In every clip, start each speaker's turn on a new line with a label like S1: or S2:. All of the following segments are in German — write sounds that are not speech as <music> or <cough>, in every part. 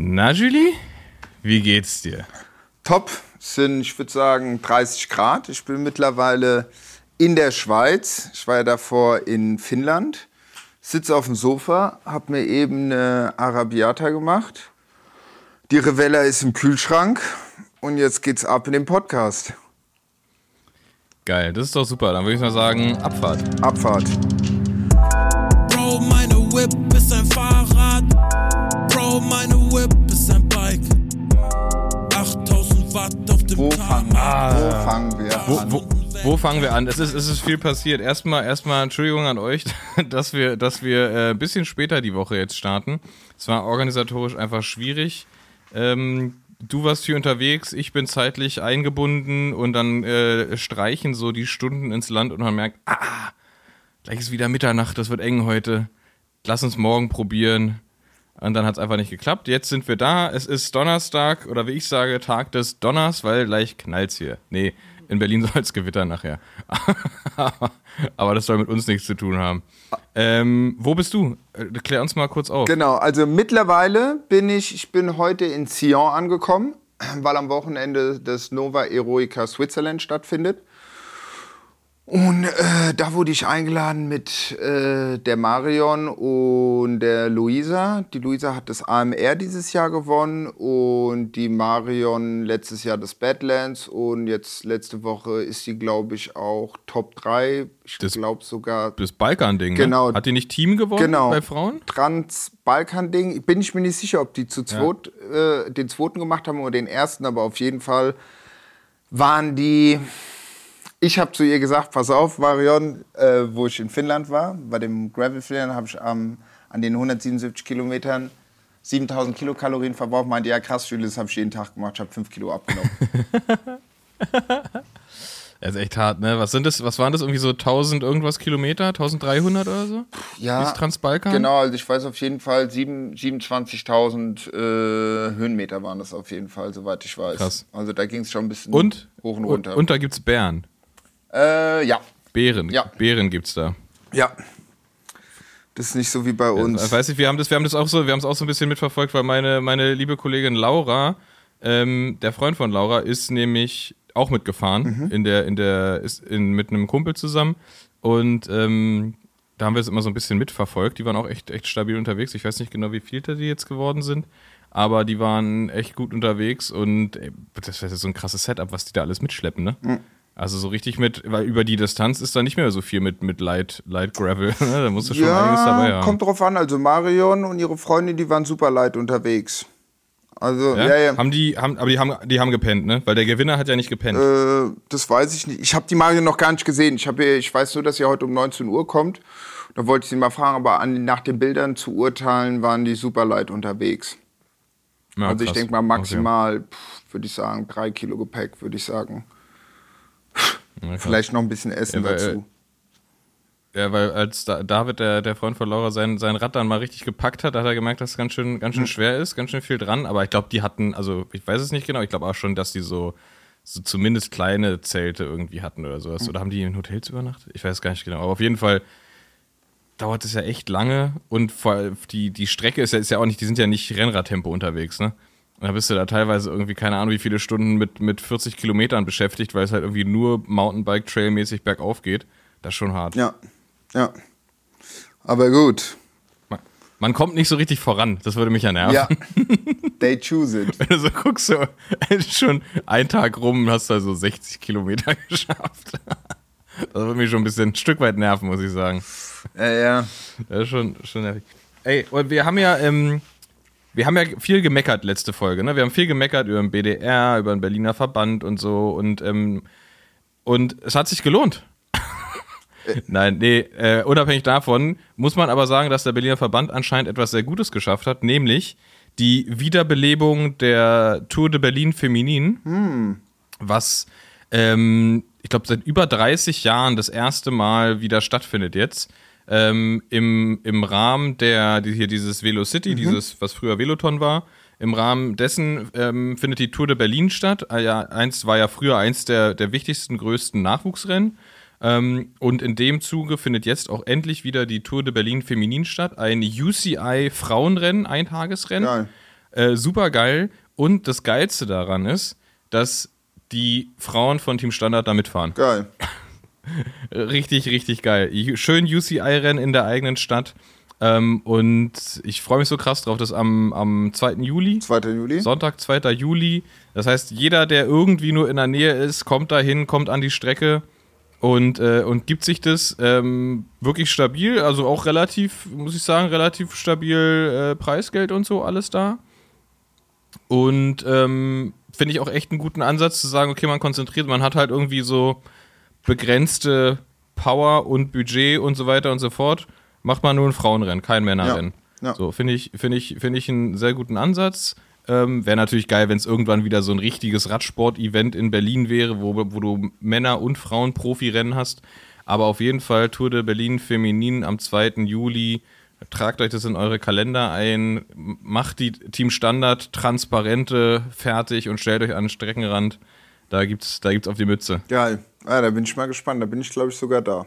S1: Na, Julie, wie geht's dir?
S2: Top, sind, ich würde sagen, 30 Grad. Ich bin mittlerweile in der Schweiz. Ich war ja davor in Finnland. Sitze auf dem Sofa, habe mir eben eine Arabiata gemacht. Die Revella ist im Kühlschrank und jetzt geht's ab in den Podcast.
S1: Geil, das ist doch super. Dann würde ich mal sagen, Abfahrt.
S2: Abfahrt. Wo fangen,
S1: Ah.
S2: wo fangen wir
S1: Wo,
S2: an?
S1: wo, wo fangen wir an? Es ist, es ist viel passiert. Erstmal, erstmal Entschuldigung an euch, <laughs> dass wir, dass wir äh, ein bisschen später die Woche jetzt starten. Es war organisatorisch einfach schwierig. Ähm, du warst viel unterwegs, ich bin zeitlich eingebunden und dann äh, streichen so die Stunden ins Land und man merkt, ah, gleich ist wieder Mitternacht, das wird eng heute. Lass uns morgen probieren. Und dann hat es einfach nicht geklappt. Jetzt sind wir da. Es ist Donnerstag oder wie ich sage, Tag des Donners, weil gleich knallt's hier. Nee, in Berlin <laughs> soll es gewittern nachher. <laughs> Aber das soll mit uns nichts zu tun haben. Ähm, wo bist du? Äh, Klär uns mal kurz auf.
S2: Genau, also mittlerweile bin ich, ich bin heute in Sion angekommen, weil am Wochenende das Nova Eroica Switzerland stattfindet. Und äh, da wurde ich eingeladen mit äh, der Marion und der Luisa. Die Luisa hat das AMR dieses Jahr gewonnen und die Marion letztes Jahr das Badlands. Und jetzt letzte Woche ist sie, glaube ich, auch Top 3. Ich glaube sogar
S1: Das Balkan-Ding,
S2: Genau.
S1: ne? Hat die nicht Team gewonnen
S2: Genau.
S1: bei Frauen?
S2: Trans-Balkan-Ding. Bin ich mir nicht sicher, ob die zu zweit, äh, den zweiten gemacht haben oder den ersten, aber auf jeden Fall waren die. Ich habe zu ihr gesagt, pass auf, Marion, äh, wo ich in Finnland war, bei dem Gravel Flair, habe ich am- an den 177 Kilometern 7000 Kilokalorien verbraucht. Meinte, ja krass, Julie, das habe ich jeden Tag gemacht, ich habe 5 Kilo abgenommen. <laughs>
S1: Das ist echt hart, ne? Was sind das? Was waren das? Irgendwie so 1000 irgendwas Kilometer? 1300 oder so?
S2: ja,
S1: Ist Transbalkan?
S2: Genau, also ich weiß auf jeden Fall, sieben- 27.000 äh, Höhenmeter waren das auf jeden Fall, soweit ich weiß.
S1: Krass.
S2: Also da ging es schon ein bisschen
S1: Und?
S2: hoch und runter.
S1: Und, und da gibt's Bären.
S2: Äh, ja.
S1: Bären.
S2: Ja.
S1: Bären gibt's da.
S2: Ja. Das ist nicht so wie bei uns.
S1: Ich weiß nicht, wir haben das, wir haben das auch so, wir haben es auch so ein bisschen mitverfolgt, weil meine, meine liebe Kollegin Laura, ähm, der Freund von Laura, ist nämlich auch mitgefahren in der, in der, ist in, mit einem Kumpel zusammen und ähm, da haben wir es immer so ein bisschen mitverfolgt. Die waren auch echt, echt stabil unterwegs. Ich weiß nicht genau, wie viel die jetzt geworden sind, aber die waren echt gut unterwegs und ey, das ist so ein krasses Setup, was die da alles mitschleppen, ne? Also so richtig mit, weil über die Distanz ist da nicht mehr so viel mit, mit Light, Light Gravel. <laughs> ne? da musst du schon einiges dabei
S2: ja,
S1: haben.
S2: kommt drauf an. Also Marion und ihre Freundin, die waren super light unterwegs. Also,
S1: Ja?
S2: ja, ja.
S1: Haben die, haben, aber die haben, die haben gepennt, ne? Weil der Gewinner hat ja nicht gepennt.
S2: Äh, das weiß ich nicht. Ich habe die Marion noch gar nicht gesehen. Ich, hab, ich weiß nur, dass sie heute um 19 Uhr kommt. Da wollte ich sie mal fragen, aber an, nach den Bildern zu urteilen, waren die super light unterwegs.
S1: Ja,
S2: also ich denke mal maximal, pff, würde ich sagen, drei Kilo Gepäck, würde ich sagen.
S1: Ja.
S2: Vielleicht noch ein bisschen Essen
S1: Ja, weil,
S2: dazu.
S1: Ja, weil als da, David, der, der Freund von Laura, sein, sein Rad dann mal richtig gepackt hat, hat er gemerkt, dass es ganz schön, ganz schön schwer ist, ganz schön viel dran. Aber ich glaube, die hatten, also ich weiß es nicht genau, ich glaube auch schon, dass die so, so zumindest kleine Zelte irgendwie hatten oder sowas. Oder haben die in Hotels übernachtet? Ich weiß gar nicht genau. Aber auf jeden Fall dauert es ja echt lange und vor, allem die, die Strecke ist ja, ist ja auch nicht, die sind ja nicht Rennradtempo unterwegs, ne? Da bist du da teilweise irgendwie, keine Ahnung, wie viele Stunden mit, mit 40 Kilometern beschäftigt, weil es halt irgendwie nur Mountainbike-Trail-mäßig bergauf geht. Das ist schon hart.
S2: Ja, ja. Aber gut.
S1: Man, man kommt nicht so richtig voran. Das würde mich ja nerven.
S2: Ja. <laughs> They choose it.
S1: Wenn du so guckst, so, <laughs> schon ein Tag rum und hast da so 60 Kilometer <laughs> geschafft. Das würde mich schon ein bisschen ein Stück weit nerven, muss ich sagen.
S2: Ja, ja.
S1: Das ist schon, schon nervig. Ey, und wir haben ja, ähm, wir haben ja viel gemeckert letzte Folge, ne? Wir haben viel gemeckert über den BDR, über den Berliner Verband und so und, ähm, und es hat sich gelohnt. <laughs> Nein, nee, äh, unabhängig davon muss man aber sagen, dass der Berliner Verband anscheinend etwas sehr Gutes geschafft hat, nämlich die Wiederbelebung der Tour de Berlin Feminin, was ähm, ich glaube seit über 30 Jahren das erste Mal wieder stattfindet jetzt. Ähm, im, Im Rahmen der, die, hier dieses Velocity, dieses, was früher Veloton war, im Rahmen dessen ähm, findet die Tour de Berlin statt. Ah, ja, eins war ja früher eins der, der wichtigsten, größten Nachwuchsrennen. Ähm, und in dem Zuge findet jetzt auch endlich wieder die Tour de Berlin Feminin statt. Ein UCI Frauenrennen, Eintagesrennen.
S2: Geil.
S1: Äh, super geil. Und das Geilste daran ist, dass die Frauen von Team Standard da mitfahren.
S2: Geil. <laughs>
S1: Richtig, richtig geil. Schön UCI-Rennen in der eigenen Stadt. Ähm, und ich freue mich so krass drauf, dass am, am 2. Juli,
S2: 2. Juli.
S1: Sonntag, 2. Juli, das heißt, jeder, der irgendwie nur in der Nähe ist, kommt dahin, kommt an die Strecke und, äh, und gibt sich das ähm, wirklich stabil, also auch relativ, muss ich sagen, relativ stabil äh, Preisgeld und so, alles da. Und ähm, finde ich auch echt einen guten Ansatz zu sagen, okay, man konzentriert, man hat halt irgendwie so begrenzte Power und Budget und so weiter und so fort macht man nur ein Frauenrennen, kein Männerrennen. Ja, ja. So, finde ich, finde ich, finde ich einen sehr guten Ansatz. Ähm, wäre natürlich geil, wenn es irgendwann wieder so ein richtiges Radsport-Event in Berlin wäre, wo, wo du Männer- und Frauen-Profi-Rennen hast. Aber auf jeden Fall Tour de Berlin Feminin am 2. Juli. Tragt euch das in eure Kalender ein, macht die Team Standard Transparente fertig und stellt euch an den Streckenrand. Da gibt's, da gibt's auf die Mütze.
S2: Geil. Ja, da bin ich mal gespannt. Da bin ich, glaube ich, sogar da.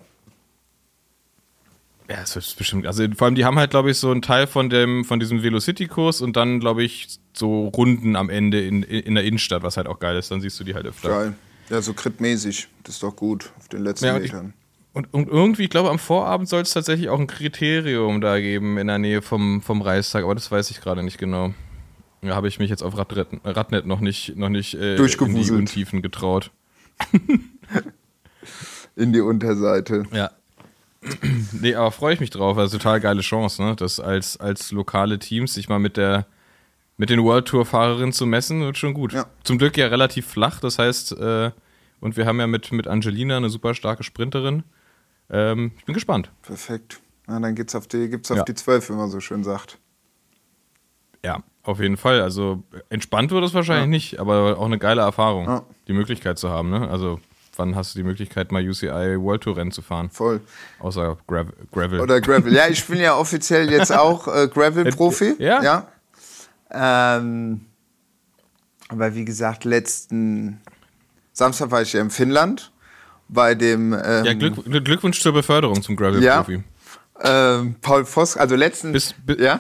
S1: Ja, es ist bestimmt. Also vor allem, die haben halt, glaube ich, so einen Teil von dem, von diesem Velocity-Kurs und dann, glaube ich, so Runden am Ende in, in der Innenstadt, was halt auch geil ist. Dann siehst du die halt öfter.
S2: Geil. Ja, so kritmäßig. Das ist doch gut auf den letzten ja, Metern.
S1: Und, und, irgendwie, ich glaube, am Vorabend soll es tatsächlich auch ein Kriterium da geben in der Nähe vom, vom Reichstag, aber das weiß ich gerade nicht genau. Da habe ich mich jetzt auf Radnet, Radnet noch nicht, noch nicht äh, in die Untiefen getraut. <laughs>
S2: in die Unterseite.
S1: Ja, nee, aber freue ich mich drauf. Also total geile Chance, ne? Das als, als lokale Teams sich mal mit der mit den World Tour Fahrerinnen zu messen, wird schon gut. Ja. Zum Glück ja relativ flach, das heißt, äh, und wir haben ja mit, mit Angelina eine super starke Sprinterin. Ähm, ich bin gespannt.
S2: Perfekt. Na, dann geht's auf die, gibt's auf ja. die 12, wie man so schön sagt.
S1: Ja, auf jeden Fall. Also entspannt wird es wahrscheinlich ja. nicht, aber auch eine geile Erfahrung, ja. die Möglichkeit zu haben. Ne? Also wann hast du die Möglichkeit, mal UCI World Tour Rennen zu fahren?
S2: Voll.
S1: Außer Grav Gravel.
S2: Oder Gravel. Ja, ich bin ja offiziell jetzt auch äh, Gravel-Profi. <laughs>
S1: Ja.
S2: ja. Ähm, aber wie gesagt, letzten Samstag war ich ja in Finnland bei dem. Ähm,
S1: ja, Glück, Glückwunsch zur Beförderung zum Gravel-Profi.
S2: Ja. Ähm, Paul Voss, also letzten.
S1: Bis, bis, ja?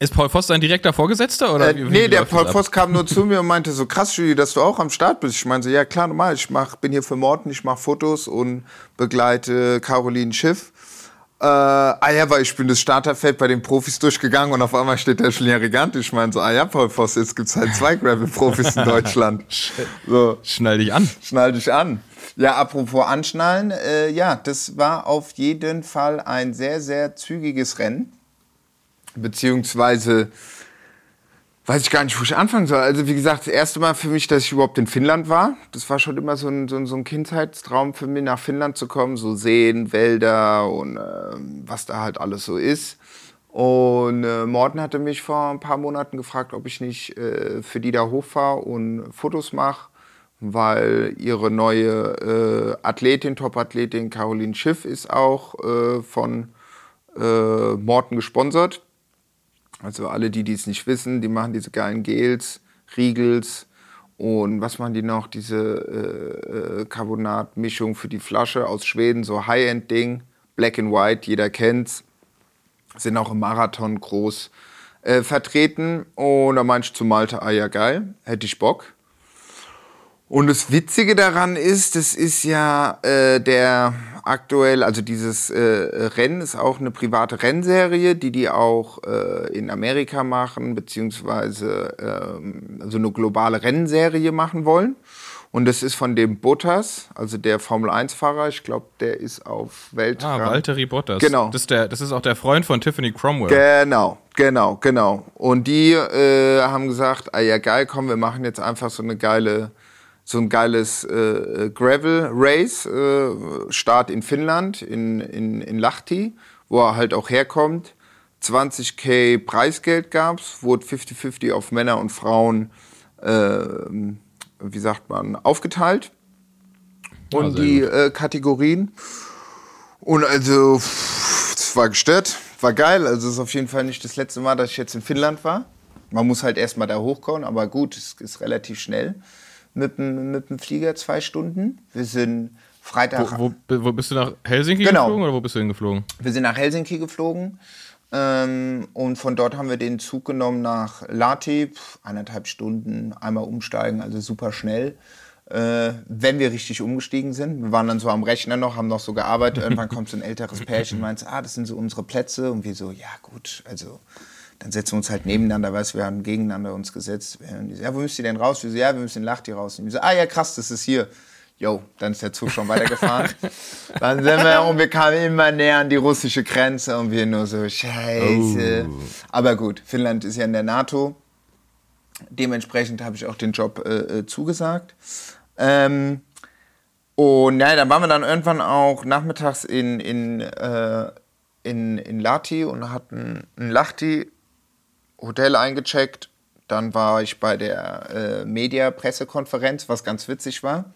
S1: Ist Paul Voss dein direkter Vorgesetzter? Oder
S2: äh, wie, wie nee, der Paul Voss kam nur zu mir und meinte so, krass, Julie, dass du auch am Start bist. Ich meinte, ja klar, normal, ich mach, bin hier für Morten, ich mache Fotos und begleite Caroline Schiff. Äh, ah ja, weil ich bin das Starterfeld bei den Profis durchgegangen und auf einmal steht der Julien Regant. Ich meine so, ah ja, Paul Voss, jetzt gibt's halt zwei Gravel-Profis in Deutschland. <laughs>
S1: So. Schnall dich an.
S2: Schnall dich an. Ja, apropos Anschnallen, äh, ja, das war auf jeden Fall ein sehr, sehr zügiges Rennen beziehungsweise weiß ich gar nicht, wo ich anfangen soll. Also wie gesagt, das erste Mal für mich, dass ich überhaupt in Finnland war. Das war schon immer so ein, so ein, so ein Kindheitstraum für mich, nach Finnland zu kommen. So Seen, Wälder und äh, was da halt alles so ist. Und äh, Morten hatte mich vor ein paar Monaten gefragt, ob ich nicht äh, für die da hochfahre und Fotos mache, weil ihre neue äh, Athletin, Top-Athletin Caroline Schiff ist auch äh, von äh, Morten gesponsert. Also alle, die es nicht wissen, die machen diese geilen Gels, Riegels und was machen die noch? Diese äh, äh, Carbonat-Mischung für die Flasche aus Schweden, so High-End-Ding, Black and White, jeder kennt's. Sind auch im Marathon groß äh, vertreten. Und da meinte ich zu Malte, ah ja geil, hätte ich Bock. Und das Witzige daran ist, das ist ja äh, der aktuell, also dieses äh, Rennen ist auch eine private Rennserie, die die auch äh, in Amerika machen, beziehungsweise ähm, also eine globale Rennserie machen wollen. Und das ist von dem Bottas, also der Formel-1-Fahrer. Ich glaube, der ist auf Weltrang.
S1: Ah, Valtteri Bottas.
S2: Genau.
S1: Das ist, der, das ist auch der Freund von Tiffany Cromwell.
S2: Genau, genau, genau. Und die äh, haben gesagt, ah ja geil, komm, wir machen jetzt einfach so eine geile so ein geiles äh, Gravel Race, äh, Start in Finnland, in, in, in Lahti, wo er halt auch herkommt. 20k Preisgeld gab's, wurde 50-50 auf Männer und Frauen, äh, wie sagt man, aufgeteilt. Und die äh, Kategorien. Und also, es war gestört, war geil. Also, es ist auf jeden Fall nicht das letzte Mal, dass ich jetzt in Finnland war. Man muss halt erstmal da hochkommen, aber gut, es ist relativ schnell mit dem, mit dem Flieger zwei Stunden. Wir sind Freitag.
S1: Wo, wo, wo bist du nach Helsinki
S2: genau.
S1: geflogen oder wo bist du hingeflogen?
S2: Wir sind nach Helsinki geflogen. Ähm, und von dort haben wir den Zug genommen nach Lati, pf, eineinhalb Stunden, einmal umsteigen, also super schnell. Äh, wenn wir richtig umgestiegen sind. Wir waren dann so am Rechner noch, haben noch so gearbeitet. Irgendwann <laughs> kommt so ein älteres Pärchen und meint, ah, das sind so unsere Plätze. Und wir so, ja gut, also dann setzen wir uns halt nebeneinander, weißt wir haben gegeneinander uns gesetzt. Und die so, ja, wo müsst ihr denn raus? Wir so, ja, wir müssen in Lachti raus. Und die so, ah ja, krass, das ist hier. Jo, dann ist der Zug schon weitergefahren. <laughs> dann sind wir und wir kamen immer näher an die russische Grenze und wir nur so, scheiße. Aber gut, Finnland ist ja in der NATO. Dementsprechend habe ich auch den Job äh, äh, zugesagt. Ähm, und ja, dann waren wir dann irgendwann auch nachmittags in, in, äh, in, in Lati und hatten ein Lachti Hotel eingecheckt. Dann war ich bei der äh, Media-Pressekonferenz, was ganz witzig war.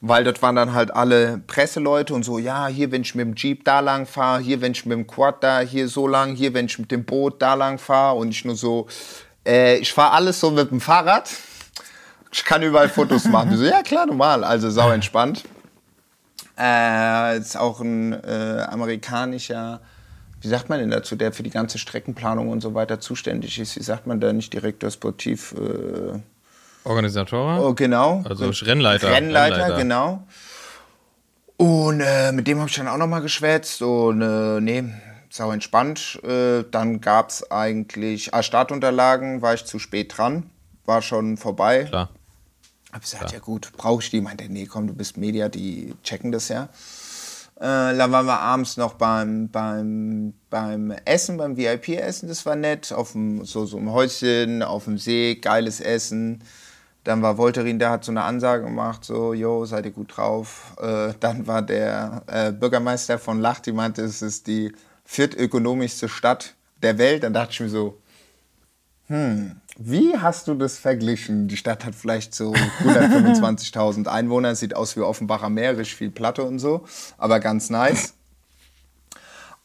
S2: Weil dort waren dann halt alle Presseleute und so, ja, hier, wenn ich mit dem Jeep da lang fahre, hier, wenn ich mit dem Quad da hier so lang, hier, wenn ich mit dem Boot da lang fahre und ich nur so, äh, ich fahre alles so mit dem Fahrrad. Ich kann überall Fotos <laughs> machen. So, ja, klar, normal. Also sau entspannt. Äh, ist auch ein äh, amerikanischer, wie sagt man denn dazu, der für die ganze Streckenplanung und so weiter zuständig ist. Wie sagt man da nicht Direktor Sportiv? Äh,
S1: Organisator?
S2: oh, genau.
S1: Also Rennleiter.
S2: Rennleiter,
S1: Rennleiter.
S2: genau. Und äh, mit dem habe ich dann auch noch mal geschwätzt und äh, nee, sau entspannt. Äh, dann gab es eigentlich, ah, Startunterlagen war ich zu spät dran, war schon vorbei.
S1: Klar.
S2: Hab gesagt, ja gut, brauche ich die? Meinte, er, nee, komm, du bist Media, die checken das ja. Äh, dann waren wir abends noch beim, beim, beim Essen, beim VIP-Essen, das war nett. Auf dem, so, so einem Häuschen, auf dem See, geiles Essen. Dann war Volterin, der hat so eine Ansage gemacht, so, jo, seid ihr gut drauf. Äh, dann war der äh, Bürgermeister von Lach, die meinte, es ist die viertökonomischste Stadt der Welt. Dann dachte ich mir so, hm, wie hast du das verglichen? Die Stadt hat vielleicht so 125.000 <laughs> Einwohner, sieht aus wie Offenbacher Meer, richtig viel Platte und so, aber ganz nice.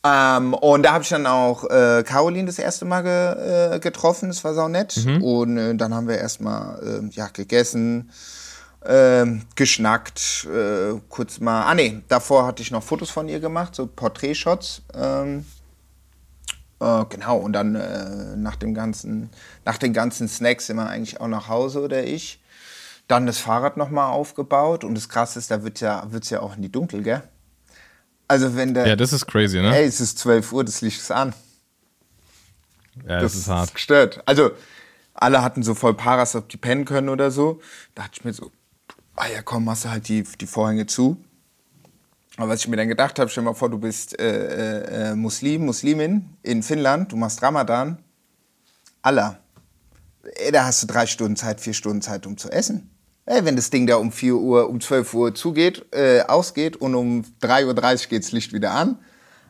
S2: Ähm, und da habe ich dann auch äh, Caroline das erste Mal ge, äh, getroffen, das war sau nett. Und äh, dann haben wir erstmal äh, ja, gegessen, ähm, geschnackt, äh, kurz mal. Ah, nee, davor hatte ich noch Fotos von ihr gemacht, so Porträtshots. Ähm, äh, genau, und dann äh, nach, dem ganzen, nach den ganzen Snacks sind wir eigentlich auch nach Hause oder ich. Dann das Fahrrad nochmal aufgebaut und das Krasse ist, da wird ja, wird's ja auch in die Dunkel, gell? Also wenn der,
S1: Ja, das ist crazy, ne?
S2: hey, es ist 12 Uhr, das Licht ist an.
S1: ja, das, ist hart.
S2: gestört. Also alle hatten so voll Paras, ob die pennen können oder so. Da dachte ich mir so, ah ja komm, machst du halt die, die Vorhänge zu. Aber was ich mir dann gedacht habe, stell dir mal vor, du bist äh, äh, Muslim, Muslimin in Finnland, du machst Ramadan. Allah. Ey, da hast du drei Stunden Zeit, vier Stunden Zeit, um zu essen. Ey, wenn das Ding da um 4 Uhr, um 12 Uhr zugeht, äh, ausgeht und um 3.30 Uhr geht das Licht wieder an.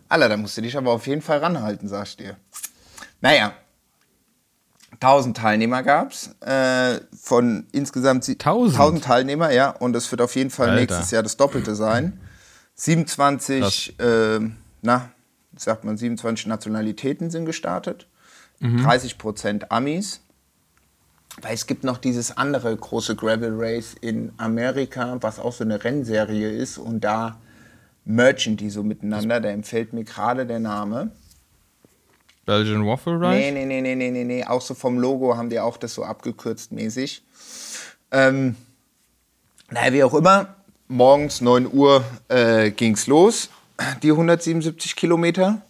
S2: Allah, da musst du dich aber auf jeden Fall ranhalten, sag ich dir. Naja, 1000 Teilnehmer gab's Äh, von insgesamt sie-
S1: 1000?
S2: 1000 Teilnehmer, ja. Und es wird auf jeden Fall
S1: Alter.
S2: nächstes Jahr das Doppelte sein. 27, ähm, na, sagt man, 27 Nationalitäten sind gestartet. 30 Prozent Amis. Weil es gibt noch dieses andere große Gravel Race in Amerika, was auch so eine Rennserie ist. Und da merchen die so miteinander. Da empfällt mir gerade der Name.
S1: Belgian Waffle Ride?
S2: Nee, nee, nee, nee, nee, nee, nee. Auch so vom Logo haben die auch das so abgekürzt mäßig. Ähm, naja, wie auch immer, morgens 9 Uhr äh, ging's los, die 177 Kilometer.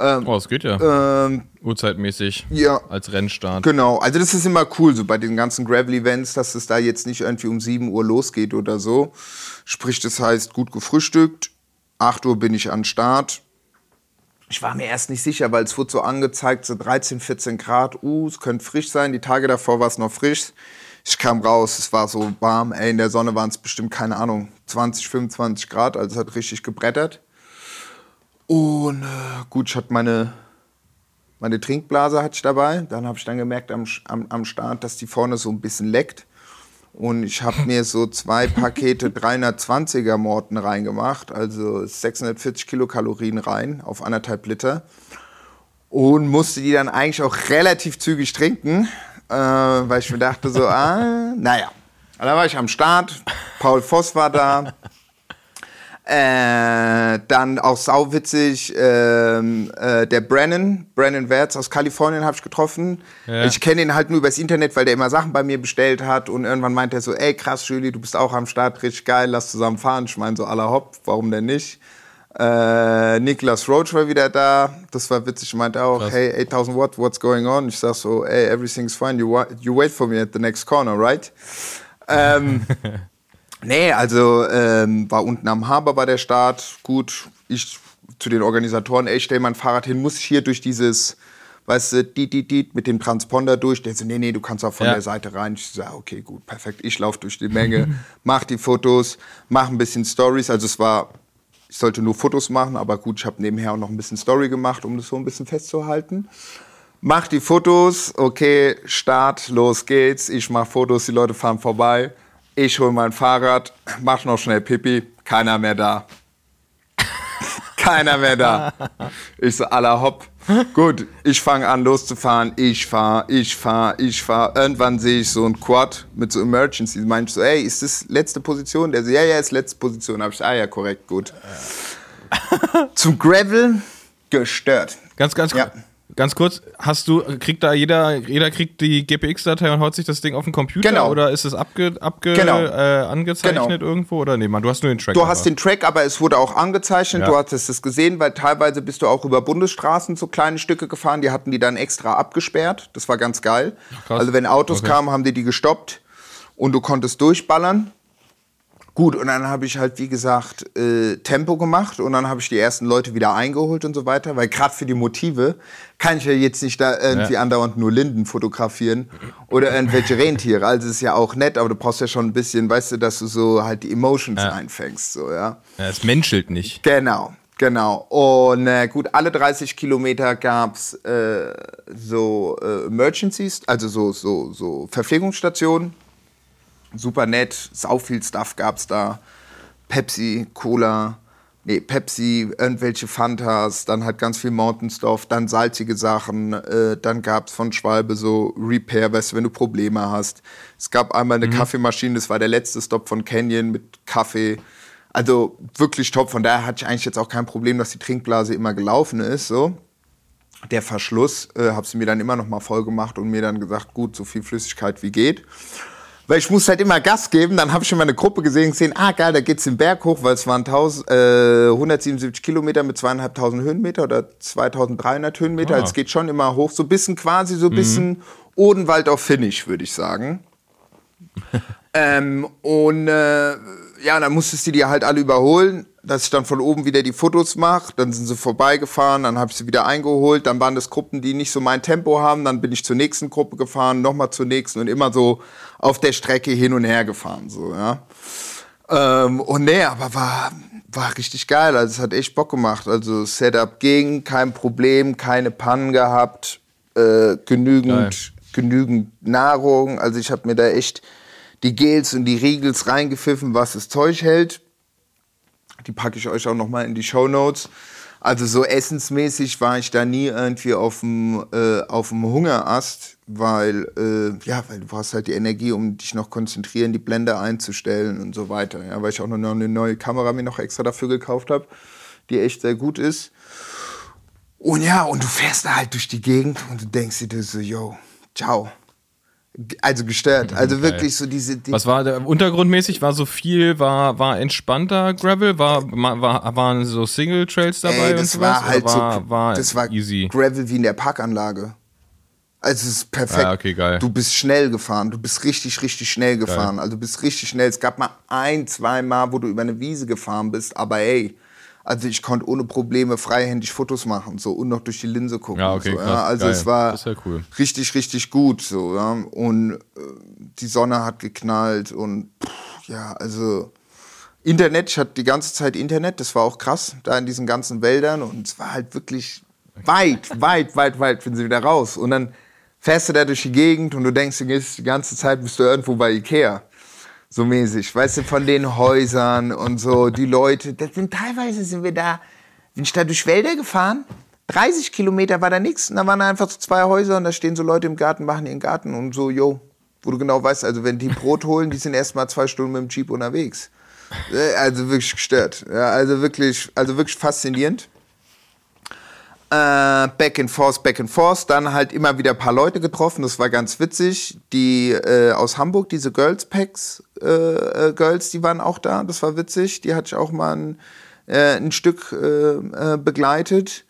S1: Oh, es geht ja.
S2: Ähm,
S1: Uhrzeitmäßig.
S2: ja.
S1: Als Rennstart.
S2: Genau, also das ist immer cool, so bei den ganzen Gravel-Events, dass es da jetzt nicht irgendwie um 7 Uhr losgeht oder so. Sprich, das heißt, gut gefrühstückt, 8 Uhr bin ich an Start. Ich war mir erst nicht sicher, weil es wurde so angezeigt, so 13, 14 Grad, uh, es könnte frisch sein. Die Tage davor war es noch frisch. Ich kam raus, es war so warm, ey, in der Sonne waren es bestimmt, keine Ahnung, 20, 25 Grad, also es hat richtig gebrettert. Und äh, gut, ich hatte meine, meine Trinkblase hatte ich dabei. Dann habe ich dann gemerkt am, am, am Start, dass die vorne so ein bisschen leckt. Und ich habe <laughs> mir so zwei Pakete 320er Morten reingemacht, also 640 Kilokalorien rein auf anderthalb Liter. Und musste die dann eigentlich auch relativ zügig trinken, äh, weil ich mir dachte so, ah, naja. Und dann war ich am Start, Paul Voss war da, Äh, dann auch sauwitzig, ähm, äh, der Brennan, Brennan Wertz aus Kalifornien habe ich getroffen.
S1: Ja.
S2: Ich kenne ihn halt nur übers Internet, weil der immer Sachen bei mir bestellt hat und irgendwann meinte er so, ey krass, Julie, du bist auch am Start, richtig geil, lass zusammen fahren. Ich meine so aller hopp, warum denn nicht? Äh, Niklas Roach war wieder da, das war witzig, meinte auch,
S1: Krass.
S2: hey 8000 Watt, what's going on? Ich sag so, ey, everything's fine, you, wa- you wait for me at the next corner, right? Ähm, <laughs> Nee, also ähm, war unten am Haber bei der Start. Gut, ich zu den Organisatoren, ey, ich stell mein Fahrrad hin, muss ich hier durch dieses, weißt du, die, die, die, mit dem Transponder durch. Der so, nee, nee, du kannst auch von
S1: Ja.
S2: der Seite rein. Ich so, ja, okay, gut, perfekt. Ich laufe durch die Menge, mach die Fotos, mach ein bisschen Stories. Also es war, ich sollte nur Fotos machen, aber gut, ich habe nebenher auch noch ein bisschen Story gemacht, um das so ein bisschen festzuhalten. Mach die Fotos, okay, Start, los geht's. Ich mach Fotos, die Leute fahren vorbei. Ich hol mein Fahrrad, mach noch schnell Pipi, keiner mehr da. <laughs> keiner mehr da. Ich so, aller hopp. <laughs> Gut, ich fange an loszufahren, ich fahr, ich fahr, ich fahr. Irgendwann sehe ich so ein Quad mit so Emergency. Meinte ich so, ey, ist das letzte Position? Der so, ja, ja, ist letzte Position. Hab ich, ah ja, korrekt, gut. <laughs> Zum Gravel gestört.
S1: Ganz, ganz,
S2: Ja.
S1: Ganz kurz, hast du, kriegt da jeder, jeder kriegt die GPX-Datei und haut sich das Ding auf den Computer
S2: Genau.
S1: oder ist es abge, abge
S2: Genau.
S1: äh, angezeichnet
S2: Genau.
S1: irgendwo oder nee, man, du hast nur den Track.
S2: Du
S1: aber.
S2: hast den Track, aber es wurde auch angezeichnet.
S1: Ja.
S2: Du hattest es gesehen, weil teilweise bist du auch über Bundesstraßen so kleine Stücke gefahren. Die hatten die dann extra abgesperrt. Das war ganz geil.
S1: krass.
S2: Also wenn Autos
S1: Okay.
S2: kamen, haben die die gestoppt und du konntest durchballern. Gut, und dann habe ich halt, wie gesagt, äh, Tempo gemacht und dann habe ich die ersten Leute wieder eingeholt und so weiter, weil gerade für die Motive kann ich ja jetzt nicht da irgendwie
S1: Ja.
S2: andauernd nur Linden fotografieren oder irgendwelche Rentiere. Also ist ja auch nett, aber du brauchst ja schon ein bisschen, weißt du, dass du so halt die Emotions
S1: Ja.
S2: einfängst, so, ja.
S1: Ja, es menschelt nicht.
S2: Genau, genau. Und äh, gut, alle 30 Kilometer gab es äh, so äh, Emergencies, also so, so, so Verpflegungsstationen. Super nett, sau viel Stuff gab's da. Pepsi, Cola, nee, Pepsi, irgendwelche Fantas, dann halt ganz viel Mountain Stuff, dann salzige Sachen, äh, dann gab's von Schwalbe so Repair, weißt du, wenn du Probleme hast. Es gab einmal eine Kaffeemaschine, das war der letzte Stop von Canyon mit Kaffee. Also wirklich top, von daher hatte ich eigentlich jetzt auch kein Problem, dass die Trinkblase immer gelaufen ist, so der Verschluss, äh, habe sie mir dann immer noch mal voll gemacht und mir dann gesagt, gut, so viel Flüssigkeit wie geht. Weil ich muss halt immer Gas geben, dann habe ich schon mal eine Gruppe gesehen, gesehen, ah geil, da geht's den Berg hoch, weil es waren 1000, äh, 177 Kilometer mit zweieinhalbtausend Höhenmeter oder 2300 Höhenmeter.
S1: Ah.
S2: Es geht schon immer hoch, so ein bisschen quasi, so ein bisschen Odenwald auf Finnisch, würde ich sagen. <laughs> Ähm, und äh, ja, dann musstest du die halt alle überholen, dass ich dann von oben wieder die Fotos mache. Dann sind sie vorbeigefahren, dann habe ich sie wieder eingeholt. Dann waren das Gruppen, die nicht so mein Tempo haben. Dann bin ich zur nächsten Gruppe gefahren, nochmal zur nächsten und immer so auf der Strecke hin und her gefahren. So, ja. Ähm, und nee, aber war, war richtig geil. Also es hat echt Bock gemacht. Also Setup ging, kein Problem, keine Pannen gehabt, äh, genügend,
S1: Geil.
S2: genügend Nahrung. Also ich habe mir da echt die Gels und die Riegels reingepfiffen, was das Zeug hält. Die packe ich euch auch noch mal in die Show Notes. Also so essensmäßig war ich da nie irgendwie auf dem äh, auf dem Hungerast, weil äh, ja, weil du brauchst halt die Energie, um dich noch konzentrieren, die Blende einzustellen und so weiter. Ja, weil ich auch noch eine neue Kamera mir noch extra dafür gekauft habe, die echt sehr gut ist. Und ja, und du fährst da halt durch die Gegend und du denkst dir so, yo, ciao. Also gestört. Also
S1: Geil.
S2: wirklich so diese. Die,
S1: Was war der untergrundmäßig? War so viel, war, war entspannter Gravel? War, war, waren so Single Trails dabei?
S2: Ey,
S1: und
S2: das
S1: sowas?
S2: war halt
S1: war,
S2: so,
S1: war
S2: das war
S1: easy.
S2: Gravel wie in der Parkanlage. Also es ist perfekt.
S1: Ah, okay, geil.
S2: Du bist schnell gefahren, du bist richtig, richtig schnell gefahren. Also du bist richtig schnell. Es gab mal ein, zwei Mal, wo du über eine Wiese gefahren bist, aber ey, also ich konnte ohne Probleme freihändig Fotos machen so und noch durch die Linse gucken.
S1: Ja, okay,
S2: so,
S1: krass,
S2: Also
S1: geil.
S2: es war
S1: ja cool.
S2: richtig, richtig gut so. Ja. Und äh, die Sonne hat geknallt und pff, ja, also Internet, ich hatte die ganze Zeit Internet, das war auch krass, da in diesen ganzen Wäldern und es war halt wirklich weit, weit, weit, weit, wenn sie wieder raus. Und dann fährst du da durch die Gegend und du denkst, du gehst die ganze Zeit bist du irgendwo bei Ikea. So mäßig, weißt du, von den Häusern und so, die Leute, das sind teilweise sind wir da, bin ich da durch Wälder gefahren, 30 Kilometer war da nichts und da waren einfach so zwei Häuser und da stehen so Leute im Garten, machen ihren Garten und so, yo, wo du genau weißt, also wenn die Brot holen, die sind erst mal zwei Stunden mit dem Jeep unterwegs. Äh, Also wirklich gestört. Ja, also wirklich, also wirklich faszinierend. Äh, back and forth, back and forth. Dann halt immer wieder ein paar Leute getroffen. Das war ganz witzig. Die äh, aus Hamburg, diese Girls Packs äh, äh, Girls, die waren auch da. Das war witzig. Die hatte ich auch mal ein, äh, ein Stück äh, äh, begleitet.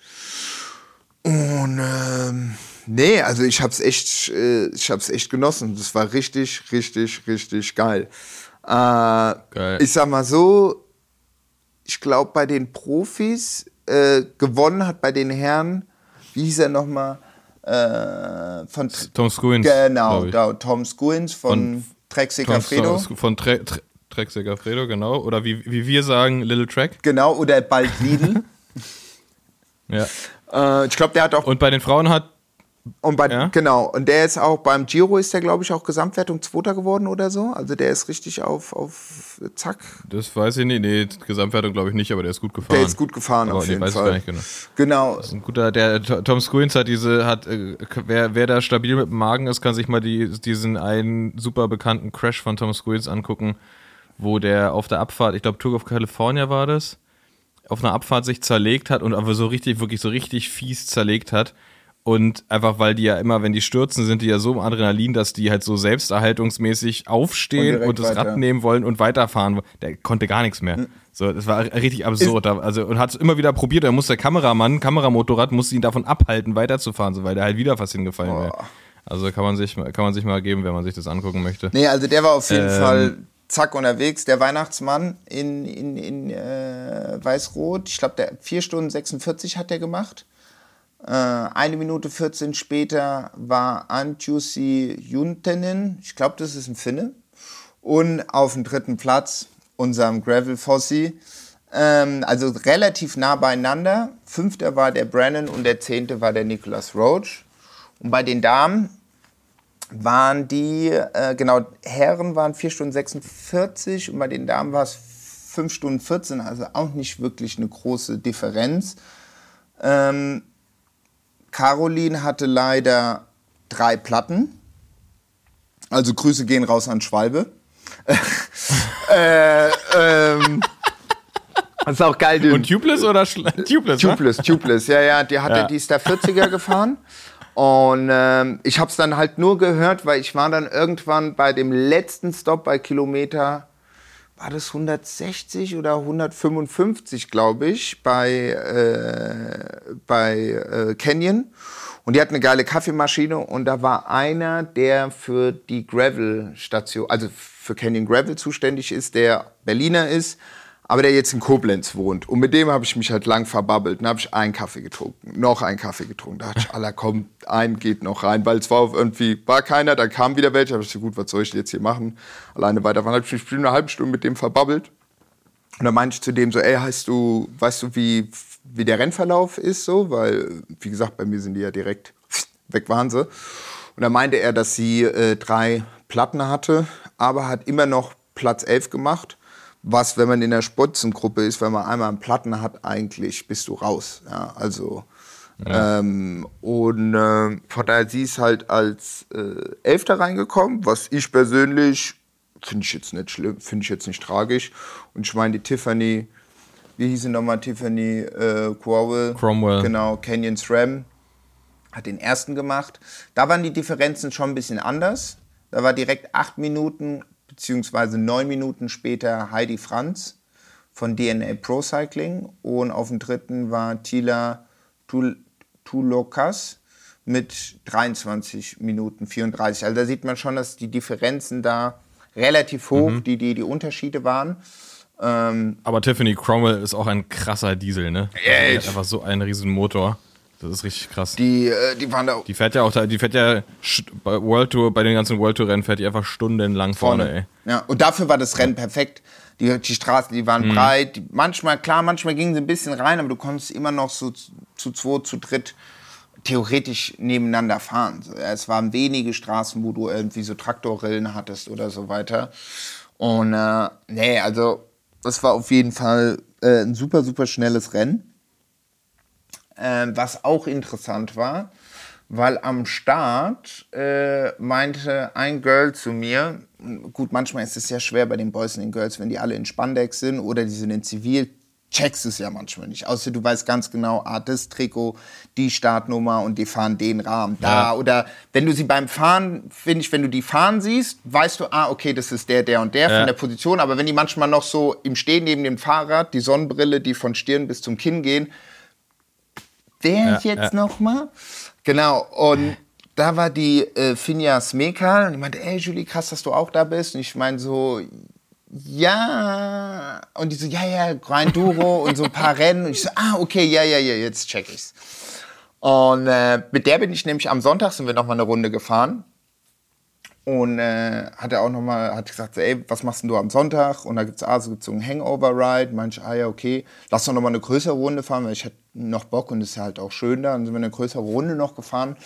S2: Und ähm, nee, also ich hab's echt, äh, ich hab's echt genossen. Das war richtig, richtig, richtig geil.
S1: Geil.
S2: Ich sag mal so, ich glaube bei den Profis äh, gewonnen hat bei den Herren, wie hieß er nochmal? Äh, von
S1: Tom Skuins.
S2: genau, Tom Skuins von,
S1: Von
S2: Trek
S1: Tom-
S2: Segafredo.
S1: Von Tre Tre Trek Segafredo, genau. Oder wie, wie wir sagen, Little Track.
S2: Genau, oder bald Lidl. <laughs>
S1: Ja.
S2: äh, ich glaube, der hat auch
S1: Und bei den Frauen hat
S2: Und bei,
S1: Ja?
S2: genau, und der ist auch beim Giro ist der, glaube ich, auch Gesamtwertung Zweiter geworden oder so. Also der ist richtig auf, auf Zack.
S1: Das weiß ich nicht. Nee, Gesamtwertung glaube ich nicht, aber der ist gut gefahren.
S2: Der ist gut gefahren
S1: aber
S2: auf jeden
S1: weiß ich
S2: Fall.
S1: gar nicht genau.
S2: Genau.
S1: Ein guter, der Tom Squins hat diese, hat, äh, wer, wer da stabil mit dem Magen ist, kann sich mal die, diesen einen super bekannten Crash von Tom Squins angucken, wo der auf der Abfahrt, ich glaube Tour of California war das, auf einer Abfahrt sich zerlegt hat und aber so richtig, wirklich so richtig fies zerlegt hat. Und einfach, weil die ja immer, wenn die stürzen, sind die ja so im Adrenalin, dass die halt so selbsterhaltungsmäßig
S2: Und
S1: aufstehen
S2: direkt
S1: und, das
S2: weiter.
S1: Rad nehmen wollen und weiterfahren. Der konnte gar nichts mehr. So, das war richtig absurd. Da- also, und hat es immer wieder probiert. Da muss der Kameramann, Kameramotorrad, musste ihn davon abhalten, weiterzufahren, so, weil der halt wieder fast hingefallen wäre. Also kann man, sich, kann man sich mal geben, wenn man sich das angucken möchte.
S2: Nee, also der war auf jeden
S1: Ähm.
S2: Fall zack unterwegs. Der Weihnachtsmann in, in, in äh, Weiß-Rot. Ich glaube, der 4 Stunden 46 hat der gemacht. Äh, eine Minute 14 später war Antjusi Juntenen. Ich glaube, das ist ein Finne. Und auf dem dritten Platz unserem Gravel Fossi. Ähm, also relativ nah beieinander. Fünfter war der Brennan und der zehnte war der Nicholas Roach. Und bei den Damen waren die, äh, genau, Herren waren 4 Stunden 46 und bei den Damen war es 5 Stunden 14, also auch nicht wirklich eine große Differenz. Ähm, Caroline hatte leider drei Platten. Also Grüße gehen raus an Schwalbe. <laughs> äh, ähm, das ist auch geil, du.
S1: Und Tubeless oder Schla Tubeless? ne?
S2: Tubeless, Tubeless, ja, ja, die hatte,
S1: Ja.
S2: die ist der 40er gefahren. Und ähm, ich habe es dann halt nur gehört, weil ich war dann irgendwann bei dem letzten Stop bei Kilometer, war das 160 oder 155, glaube ich, bei, äh, bei äh, Canyon. Und die hat eine geile Kaffeemaschine und da war einer, der für die Gravel-Station, also für Canyon Gravel zuständig ist, der Berliner ist, aber der jetzt in Koblenz wohnt. Und mit dem habe ich mich halt lang verbabbelt. Dann habe ich einen Kaffee getrunken, noch einen Kaffee getrunken. Da dachte ich, Allah, komm, ein geht noch rein, weil es war irgendwie, war keiner, dann kam wieder welche. Da ich gesagt, gut, was soll ich jetzt hier machen? Alleine weiterfahren. habe ich mich eine halbe Stunde mit dem verbabbelt. Und dann meinte ich zu dem so, ey, heißt du, weißt du, wie, wie der Rennverlauf ist so? Weil, wie gesagt, bei mir sind die ja direkt weg waren sie. Und dann meinte er, dass sie äh, drei Platten hatte, aber hat immer noch Platz 11 gemacht. Was, wenn man in der Spotzengruppe ist, wenn man einmal einen Platten hat, eigentlich bist du raus. Ja, also, ähm, und äh, von daher, sie ist halt als äh, Elfter reingekommen, was ich persönlich finde ich jetzt nicht schlimm, finde ich jetzt nicht tragisch. Und ich meine, die Tiffany, wie hieß sie nochmal, Tiffany äh, Crowell?
S1: Cromwell.
S2: Genau, Canyon SRAM hat den ersten gemacht. Da waren die Differenzen schon ein bisschen anders. Da war direkt acht Minuten beziehungsweise neun Minuten später Heidi Franz von DNA Pro Cycling und auf dem dritten war Tila Tul Tulokas mit 23 Minuten 34. Also da sieht man schon, dass die Differenzen da relativ hoch, die, die, die Unterschiede waren. Ähm,
S1: Aber Tiffany Cromwell ist auch ein krasser Diesel, ne? Also die hat einfach so einen riesen Motor. Das ist richtig krass. Die,
S2: die, äh, die waren da
S1: fährt ja auch da, die fährt ja bei World Tour, bei den ganzen World Tour Rennen fährt die einfach stundenlang vorne,
S2: vorne.
S1: ey.
S2: Ja, und dafür war das Rennen perfekt. Die, die Straßen, die
S1: Mhm.
S2: waren breit. Die, manchmal, klar, manchmal gingen sie ein bisschen rein, aber du konntest immer noch so zu, zu zwei, zu dritt theoretisch nebeneinander fahren. Es waren wenige Straßen, wo du irgendwie so Traktorrillen hattest oder so weiter. Und äh, nee, also das war auf jeden Fall äh, ein super, super schnelles Rennen. Ähm, was auch interessant war, weil am Start äh, meinte ein Girl zu mir, gut, manchmal ist es ja schwer bei den Boys und den Girls, wenn die alle in Spandex sind oder die sind in Zivil, checkst es ja manchmal nicht. Außer du weißt ganz genau, ah, das Trikot, die Startnummer und die fahren den Rahmen da.
S1: Ja.
S2: Oder wenn du sie beim Fahren, finde ich, wenn du die fahren siehst, weißt du, ah, okay, das ist der, der und der
S1: Ja.
S2: von der Position. Aber wenn die manchmal noch so im Stehen neben dem Fahrrad, die Sonnenbrille, die von Stirn bis zum Kinn gehen, der
S1: Ja,
S2: jetzt
S1: ja.
S2: noch mal? Genau, und da war die äh, Finja Smekal und die meinte, ey Julie, krass, dass du auch da bist. Und ich meine so, ja. Und die so, ja, ja, Grind Duro <laughs> und so ein paar Rennen. Und ich so, ah, okay, ja, ja, ja, jetzt check ich's. Und äh, mit der bin ich nämlich am Sonntag sind wir noch mal eine Runde gefahren. Und äh, hat er auch noch mal, hat gesagt, ey, was machst denn du am Sonntag? Und da gibt's ah, so, gibt's so einen Hangover-Ride. Manche, ah ja, okay, lass doch noch mal eine größere Runde fahren, weil ich hatte noch Bock und es ist ja halt auch schön da. Dann sind wir eine größere Runde noch gefahren.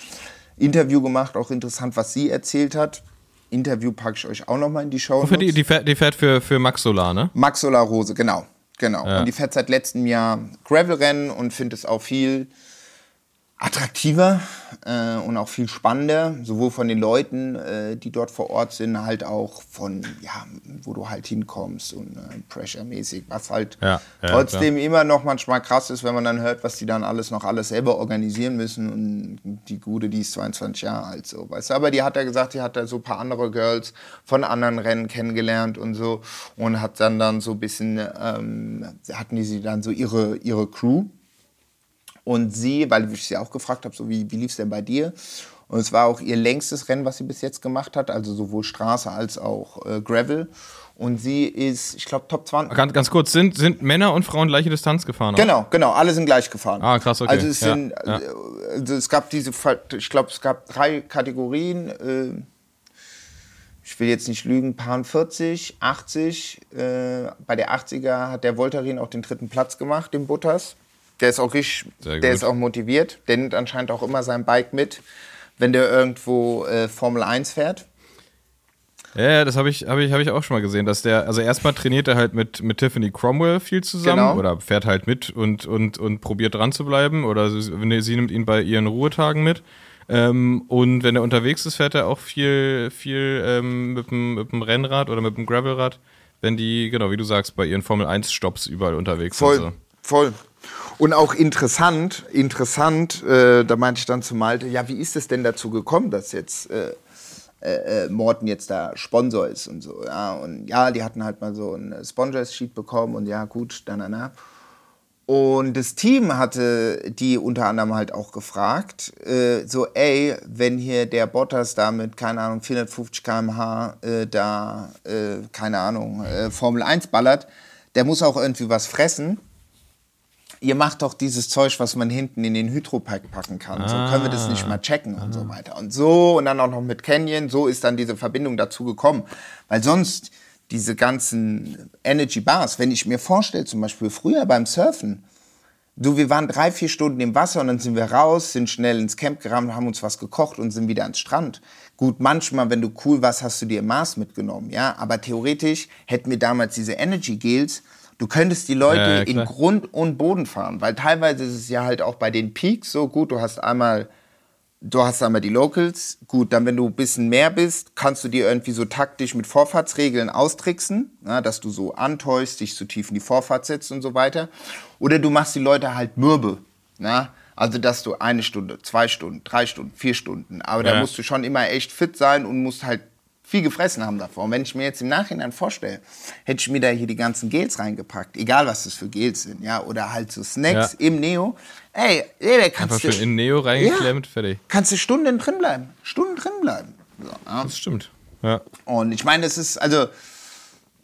S2: Interview gemacht, auch interessant, was sie erzählt hat. Interview packe ich euch auch noch mal in die Show.
S1: Für die, die, fährt, die fährt für, für Max Solar, ne?
S2: Max Solar Rose, genau. Genau.
S1: Ja.
S2: Und die fährt seit letztem Jahr Gravel-Rennen und findet es auch viel attraktiver äh, und auch viel spannender, sowohl von den Leuten, äh, die dort vor Ort sind, halt auch von, ja, wo du halt hinkommst und äh, Pressure-mäßig, was halt
S1: Ja, ja,
S2: trotzdem immer noch manchmal krass ist, wenn man dann hört, was die dann alles noch alles selber organisieren müssen und die Gute, die ist 22 Jahre alt, so, weißt du, aber die hat ja gesagt, die hat da so ein paar andere Girls von anderen Rennen kennengelernt und so und hat dann dann so ein bisschen, ähm, hatten die sie dann so ihre, ihre Crew und sie, weil ich sie auch gefragt habe, so wie, wie lief es denn bei dir? Und es war auch ihr längstes Rennen, was sie bis jetzt gemacht hat, also sowohl Straße als auch äh, Gravel. Und sie ist, ich glaube, Top 20.
S1: Ganz, ganz kurz, sind, sind Männer und Frauen gleiche Distanz gefahren? auch?
S2: Genau, genau, alle sind gleich gefahren.
S1: Ah, krass, okay.
S2: Also es,
S1: Ja,
S2: sind,
S1: ja.
S2: also es gab diese, ich glaube, es gab drei Kategorien. Äh, ich will jetzt nicht lügen, paar 40, 80. Äh, bei der 80er hat der Voltarin auch den dritten Platz gemacht, den Butters. Der ist auch richtig, der ist auch motiviert. Der nimmt anscheinend auch immer sein Bike mit, wenn der irgendwo äh, Formel 1 fährt.
S1: Ja, das habe ich, hab ich, hab ich auch schon mal gesehen, dass der, also erstmal trainiert er halt mit, mit Tiffany Cromwell viel zusammen
S2: Genau.
S1: oder fährt halt mit und, und, und probiert dran zu bleiben oder sie, wenn- sie nimmt ihn bei ihren Ruhetagen mit. Ähm, und wenn er unterwegs ist, fährt er auch viel, viel ähm, mit, dem, mit dem Rennrad oder mit dem Gravelrad, wenn die, genau wie du sagst, bei ihren Formel 1 Stops überall unterwegs
S2: Voll,
S1: sind. So.
S2: voll. Und auch interessant, interessant, äh, da meinte ich dann zu Malte, ja, wie ist es denn dazu gekommen, dass jetzt äh, äh, äh, Morten jetzt da Sponsor ist und so, ja, und ja, die hatten halt mal so ein Sponsors-Sheet bekommen und ja, gut, dann, dann, dann. Und das Team hatte die unter anderem halt auch gefragt, äh, so, ey, wenn hier der Bottas da mit, keine Ahnung, 450 km/h äh, da, äh, keine Ahnung, äh, Formel 1 ballert, der muss auch irgendwie was fressen. Ihr macht doch dieses Zeug, was man hinten in den Hydropack packen kann. So können wir das nicht mal checken und so weiter. Und so, und dann auch noch mit Canyon, so ist dann diese Verbindung dazu gekommen. Weil sonst diese ganzen Energy Bars, wenn ich mir vorstelle, zum Beispiel früher beim Surfen, Du, wir waren drei, vier Stunden im Wasser und dann sind wir raus, sind schnell ins Camp gerannt, haben uns was gekocht und sind wieder ans Strand. Gut, manchmal, wenn du cool warst, hast du dir Maß mitgenommen, ja. Aber theoretisch hätten wir damals diese Energy Gels. Du könntest die Leute
S1: Ja,
S2: in. Grund und Boden fahren, weil teilweise ist es ja halt auch bei den Peaks so gut. Du hast einmal Du hast einmal die Locals. Gut, dann, wenn du ein bisschen mehr bist, kannst du dir irgendwie so taktisch mit Vorfahrtsregeln austricksen, na, dass du so antäust, dich zu tief in die Vorfahrt setzt und so weiter. Oder du machst die Leute halt mürbe. Na? Also, dass du eine Stunde, zwei Stunden, drei Stunden, vier Stunden. Aber da
S1: Ja.
S2: musst du schon immer echt fit sein und musst halt viel gefressen haben davor. Und wenn ich mir jetzt im Nachhinein vorstelle, hätte ich mir da hier die ganzen Gels reingepackt, egal was das für Gels sind, ja, oder halt so Snacks
S1: Ja.
S2: im Neo. Ey, ey, kannst
S1: Einfach
S2: du
S1: in Neo reingeklemmt, fertig.
S2: kannst du Stunden drin bleiben. Stunden drin bleiben. So, ja.
S1: Das stimmt. Ja.
S2: Und ich meine, das ist, also,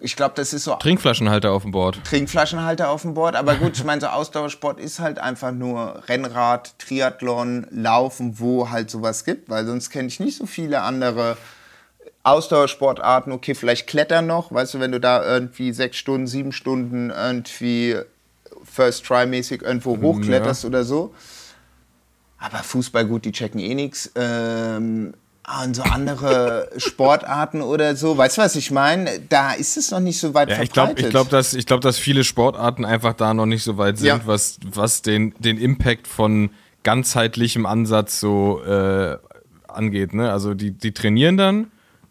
S2: ich glaube, das ist so
S1: Trinkflaschenhalter auf dem Board.
S2: Trinkflaschenhalter auf dem Board. Aber gut, ich meine, so Ausdauersport ist halt einfach nur Rennrad, Triathlon, Laufen, wo halt sowas gibt. Weil sonst kenne ich nicht so viele andere Ausdauersportarten. Okay, vielleicht Klettern noch. Weißt du, wenn du da irgendwie sechs Stunden, sieben Stunden irgendwie First Try-mäßig irgendwo hochkletterst oder so. Aber Fußball, gut, die checken eh nichts. Ähm, und so andere <laughs> Sportarten oder so, weißt du, was ich meine? Da ist es noch nicht so weit
S1: Ja, ich
S2: verbreitet.
S1: glaube, ich glaub, dass, ich glaub, dass viele Sportarten einfach da noch nicht so weit sind,
S2: Ja.
S1: was, was den, den Impact von ganzheitlichem Ansatz so äh, angeht. Ne? Also die, die trainieren dann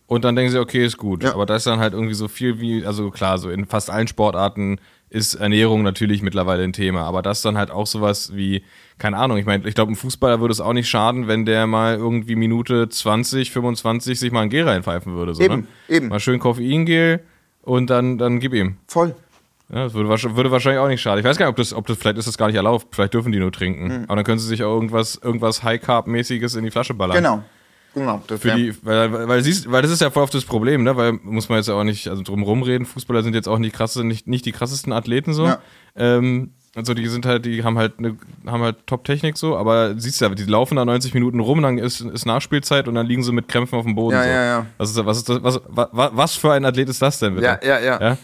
S1: und dann denken sie, okay, ist gut.
S2: Ja.
S1: Aber da ist dann halt irgendwie so viel wie, also klar, so in fast allen Sportarten ist Ernährung natürlich mittlerweile ein Thema. Aber das ist dann halt auch sowas wie, keine Ahnung, ich meine, ich glaube, ein Fußballer würde es auch nicht schaden, wenn der mal irgendwie Minute 20, 25 sich mal ein Gel reinpfeifen würde. So,
S2: Eben,
S1: ne?
S2: eben.
S1: Mal schön Koffeingel und dann, dann gib ihm.
S2: Voll.
S1: Ja, das würde, würde wahrscheinlich auch nicht schaden. Ich weiß gar nicht, ob das, ob das, vielleicht ist das gar nicht erlaubt. Vielleicht dürfen die nur trinken.
S2: Mhm.
S1: Aber dann können sie sich auch irgendwas, irgendwas High-Carb-mäßiges in die Flasche ballern.
S2: Genau. Genau. Das
S1: Für die, weil, weil, weil, siehst, weil das ist ja voll auf das Problem, ne? Weil muss man jetzt ja auch nicht also drum rumreden. Fußballer sind jetzt auch nicht krasse, nicht, nicht die krassesten Athleten so.
S2: Ja.
S1: Ähm, also die sind halt, die haben halt eine, haben halt Top-Technik so, aber siehst du ja, die laufen da 90 Minuten rum, dann ist, ist Nachspielzeit und dann liegen sie mit Krämpfen auf dem Boden.
S2: Ja,
S1: so.
S2: ja, ja.
S1: Was ist, was ist das, was, was, was für ein Athlet ist das denn bitte?
S2: ja, ja, ja.
S1: ja?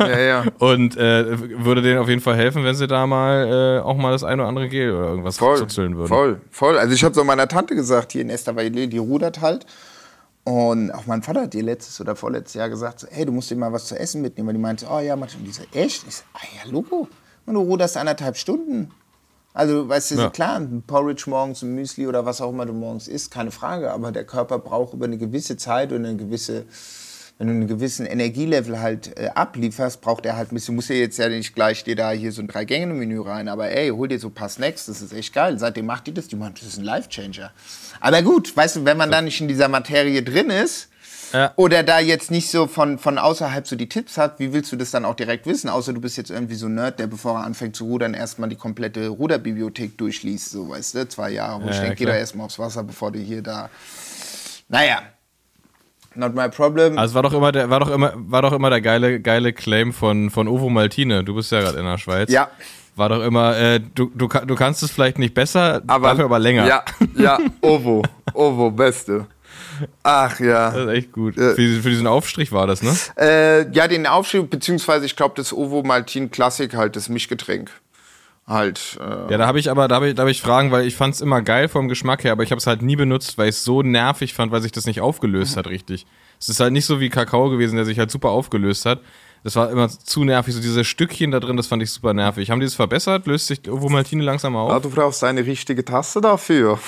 S1: <laughs>
S2: ja, ja.
S1: Und äh, würde denen auf jeden Fall helfen, wenn sie da mal äh, auch mal das eine oder andere Gel oder irgendwas
S2: Voll,
S1: zuzeln würden.
S2: voll, voll. Also ich habe so meiner Tante gesagt, hier in Estavayer, die rudert halt. Und auch mein Vater hat ihr letztes oder vorletztes Jahr gesagt, so, hey, du musst dir mal was zu essen mitnehmen. Weil die meinte, oh ja, manchmal. Und die so, echt? Ich so, ah ja, Logo. Und du ruderst anderthalb Stunden. Also, weißt du,
S1: Ja.
S2: klar, ein Porridge morgens, ein Müsli oder was auch immer du morgens isst, keine Frage. Aber der Körper braucht über eine gewisse Zeit und eine gewisse, wenn du einen gewissen Energielevel halt äh, ablieferst, braucht er halt ein bisschen, muss ja jetzt ja nicht gleich dir da hier so ein Drei-Gänge-Menü rein, aber ey, hol dir so ein paar Snacks, das ist echt geil. Seitdem macht die das, die macht, das ist ein Life-Changer. Aber gut, weißt du, wenn man da nicht in dieser Materie drin ist,
S1: Ja.
S2: oder da jetzt nicht so von, von außerhalb so die Tipps hat, wie willst du das dann auch direkt wissen? Außer du bist jetzt irgendwie so ein Nerd, der bevor er anfängt zu rudern, erstmal die komplette Ruderbibliothek durchliest, so weißt du, zwei Jahre. Wo
S1: Ja,
S2: ich denke, geh da erstmal aufs Wasser, bevor du hier da. Naja. Not my problem.
S1: Also war doch immer der, war doch immer, war doch immer der geile, geile Claim von, von Ovo Maltine. Du bist ja gerade in der Schweiz.
S2: Ja.
S1: War doch immer, äh, du, du, du kannst es vielleicht nicht besser, dafür aber länger.
S2: Ja, ja, <laughs> Ovo. Ovo, beste. Ach ja.
S1: Das ist echt gut.
S2: Ja.
S1: Für, für diesen Aufstrich war das, ne?
S2: Äh, ja, den Aufschrieb, beziehungsweise ich glaube, das Ovo Maltin Klassik halt, das Mischgetränk. Halt. Äh,
S1: Ja, da habe ich aber, da habe ich, da hab ich Fragen, weil ich fand es immer geil vom Geschmack her, aber ich habe es halt nie benutzt, weil ich es so nervig fand, weil sich das nicht aufgelöst hat richtig. Es ist halt nicht so wie Kakao gewesen, der sich halt super aufgelöst hat. Das war immer zu nervig, so diese Stückchen da drin, das fand ich super nervig. Haben die das verbessert? Löst sich Ovo Maltine langsam auf?
S2: Ah, du brauchst eine richtige Tasse dafür.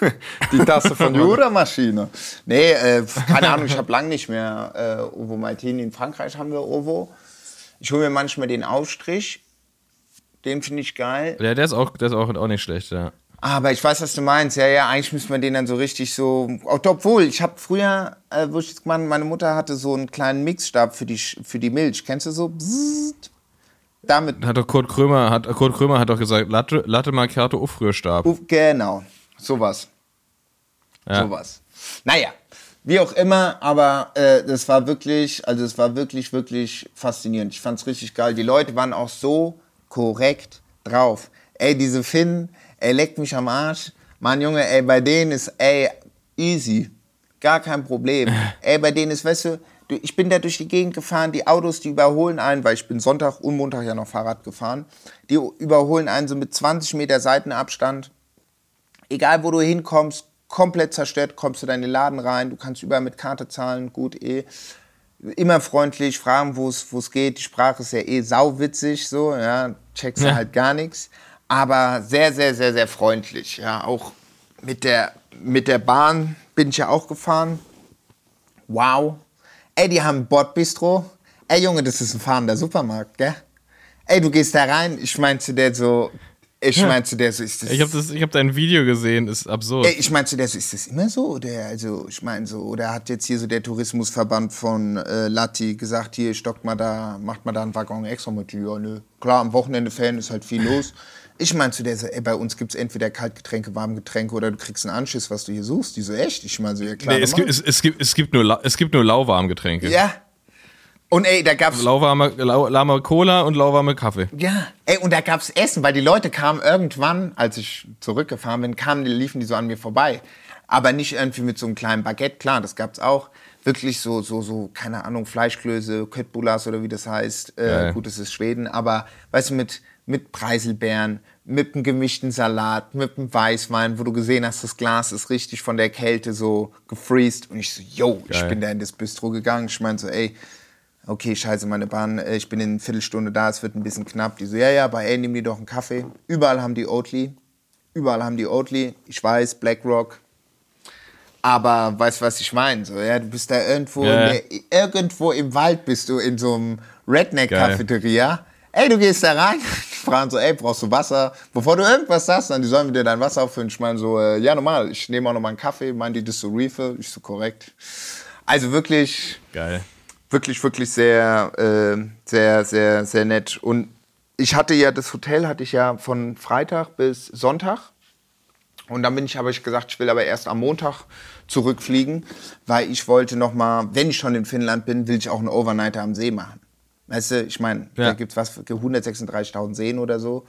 S2: <laughs> Die Tasse von Jura-Maschine. Nee, äh, keine Ahnung, ich habe lang nicht mehr äh, Ovo Maltini. In Frankreich haben wir Ovo. Ich hole mir manchmal den Aufstrich. Den finde ich geil.
S1: Ja, der ist auch, der ist auch, auch nicht schlecht, ja.
S2: Aber ich weiß, was du meinst. Ja, ja, eigentlich müsste man den dann so richtig so. Obwohl, ich habe früher, äh, wo ich das gemacht habe, meine Mutter hatte so einen kleinen Mixstab für die, für die Milch. Kennst du so? Bzzzt. Damit.
S1: Hat doch Kurt Krömer, hat, Kurt Krömer hat doch gesagt, Latte, Latte Macchiato Aufrührstab.
S2: Uff, Genau. Sowas.
S1: Ja.
S2: sowas. Naja, wie auch immer, aber äh, das war wirklich, also es war wirklich, wirklich faszinierend. Ich fand's richtig geil. Die Leute waren auch so korrekt drauf. Ey, diese Finnen, ey, leckt mich am Arsch. Mann, Junge, ey, bei denen ist, ey, easy. Gar kein Problem. <laughs> ey, bei denen ist, weißt du, ich bin da durch die Gegend gefahren, die Autos, die überholen einen, weil ich bin Sonntag und Montag ja noch Fahrrad gefahren, die überholen einen so mit 20 Meter Seitenabstand egal wo du hinkommst, komplett zerstört, kommst du in deine Laden rein, du kannst überall mit Karte zahlen, gut eh. Immer freundlich, fragen, wo es wo es geht. Die Sprache ist ja eh sauwitzig, so, ja, checkst du
S1: Ja.
S2: halt gar nichts. Aber sehr, sehr, sehr, sehr freundlich, ja. Auch mit der, mit der Bahn bin ich ja auch gefahren. Wow. Ey, die haben ein Bordbistro. Ey, Junge, das ist ein fahrender Supermarkt, gell? Ey, du gehst da rein, ich mein zu der so, ich mein zu der so, ist das...
S1: Ich habe das, ich habe dein Video gesehen, ist absurd.
S2: Ey, ich meine, zu der so, ist das immer so? Oder, also, ich meine so, oder hat jetzt hier so der Tourismusverband von äh, Latti gesagt, hier stockt mal da, macht mal da einen Waggon extra mit? Ja, nö. Klar, am Wochenende Fan ist halt viel los. <laughs> Ich meine zu der so, ey, bei uns gibt's entweder Kaltgetränke, Warmgetränke oder du kriegst einen Anschiss, was du hier suchst. Die so, echt? Ich meine so, ja klar.
S1: nee, es, gibt, es, es, gibt, es, gibt nur, es gibt nur lauwarmgetränke.
S2: ja. Und ey, da gab's
S1: Lauwarme, lau, lahme Cola und lauwarme Kaffee.
S2: Ja, ey, und da gab's Essen, weil die Leute kamen irgendwann, als ich zurückgefahren bin, kamen, die- liefen die so an mir vorbei. Aber nicht irgendwie mit so einem kleinen Baguette, klar, das gab's auch. Wirklich so, so, so, keine Ahnung, Fleischklöße, Köttbullas oder wie das heißt. Äh,
S1: Geil.
S2: gut, das ist Schweden, aber weißt du, mit, mit Preiselbeeren, mit einem gemischten Salat, mit einem Weißwein, wo du gesehen hast, das Glas ist richtig von der Kälte so gefreezed. Und ich so, yo, ich
S1: Geil.
S2: bin da in das Bistro gegangen. Ich meinte so, ey, okay, scheiße, meine Bahn, äh, ich bin in einer Viertelstunde da, es wird ein bisschen knapp. Die so, ja, ja, aber ey, nimm dir doch einen Kaffee. Überall haben die Oatly. Überall haben die Oatly. Ich weiß, BlackRock. Aber weißt du, was ich meine? So, ja, du bist da irgendwo, in der, irgendwo im Wald bist du in so einem Redneck-Cafeteria. Ey, du gehst da rein, <laughs> die fragen so, ey, brauchst du Wasser? Bevor du irgendwas sagst, dann die sollen dir dein Wasser auffüllen. Ich meine so, äh, ja, normal, ich nehme auch noch mal einen Kaffee. Meinen die, das ist so Refill? Ich so, korrekt. Also wirklich,
S1: Geil.
S2: wirklich, wirklich sehr, äh, sehr, sehr, sehr nett. Und ich hatte ja, das Hotel hatte ich ja von Freitag bis Sonntag. Und dann bin ich, habe ich gesagt, ich will aber erst am Montag zurückfliegen, weil ich wollte noch mal, wenn ich schon in Finnland bin, will ich auch einen Overnighter am See machen. Weißt du, ich meine,
S1: Ja.
S2: da gibt es was, für 136.000 Seen oder so.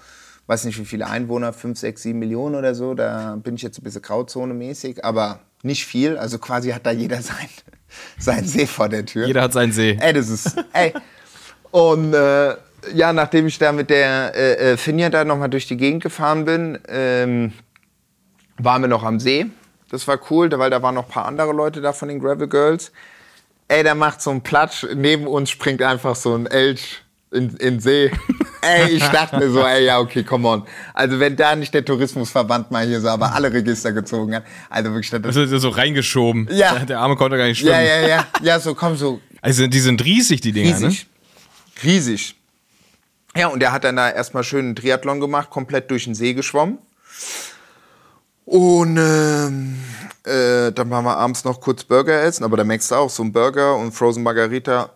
S2: Weiß nicht, wie viele Einwohner, 5, 6, 7 Millionen oder so. Da bin ich jetzt ein bisschen Grauzone-mäßig, aber nicht viel. Also quasi hat da jeder sein, <laughs> sein See vor der Tür.
S1: Jeder hat seinen See.
S2: Ey, das ist. Ey. Und äh, ja, nachdem ich da mit der äh, äh, Finja da nochmal durch die Gegend gefahren bin, ähm, waren wir noch am See. Das war cool, weil da waren noch ein paar andere Leute da von den Gravel Girls. Ey, da macht so ein Platsch, neben uns springt einfach so ein Elch in, in den See. <laughs> ey, ich dachte mir so, ey, ja, okay, come on. Also wenn da nicht der Tourismusverband mal hier so aber alle Register gezogen hat. Also wirklich, das,
S1: Das ist so reingeschoben.
S2: Ja.
S1: Der Arme konnte gar nicht schwimmen.
S2: ja, ja, ja, ja, so komm, so
S1: Also die sind riesig, die Dinger, ne?
S2: Riesig. Riesig. Ja, und er hat dann da erstmal schön einen Triathlon gemacht, komplett durch den See geschwommen. Und ähm, äh, dann waren wir abends noch kurz Burger essen, aber da merkst du auch, so ein Burger und Frozen Margarita,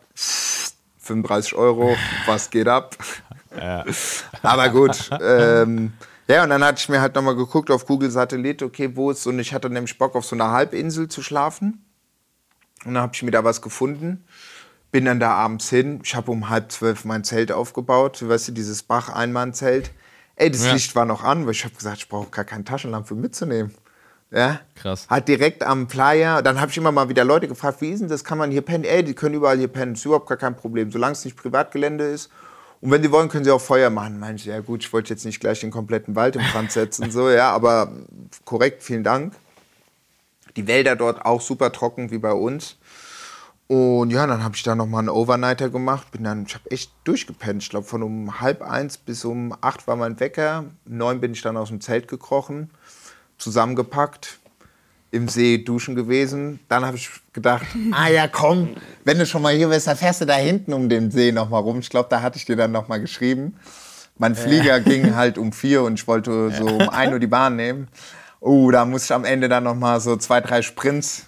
S2: 35 Euro, <laughs> was geht ab? Aber gut. Ähm, ja, und dann hatte ich mir halt nochmal geguckt auf Google Satellit, okay, wo ist, und ich hatte nämlich Bock auf so einer Halbinsel zu schlafen. Und dann habe ich mir da was gefunden. Bin dann da abends hin. Ich habe um halb zwölf mein Zelt aufgebaut. Weißt du, dieses Bach-Einmann-Zelt. Ey, das
S1: Ja.
S2: Licht war noch an, weil ich habe gesagt, ich brauche gar keine Taschenlampe mitzunehmen. Ja?
S1: Krass.
S2: Hat direkt am Playa, dann habe ich immer mal wieder Leute gefragt, wie ist denn das, kann man hier pennen? Ey, die können überall hier pennen, ist überhaupt gar kein Problem, solange es nicht Privatgelände ist. Und wenn sie wollen, können sie auch Feuer machen. Meine ich, ja gut, ich wollte jetzt nicht gleich den kompletten Wald in Brand setzen, so, ja, aber korrekt, vielen Dank. Die Wälder dort auch super trocken wie bei uns. Und ja, dann habe ich da nochmal einen Overnighter gemacht. Bin dann, ich habe echt durchgepennt. Ich glaube, von um halb eins bis um acht war mein Wecker. Um neun bin ich dann aus dem Zelt gekrochen, zusammengepackt, im See duschen gewesen. Dann habe ich gedacht, ah ja, komm, wenn du schon mal hier bist, dann fährst du da hinten um den See nochmal rum. Ich glaube, da hatte ich dir dann nochmal geschrieben. Mein Flieger ging halt um vier und ich wollte so um ein Uhr die Bahn nehmen. Oh, da musste ich am Ende dann nochmal so zwei, drei Sprints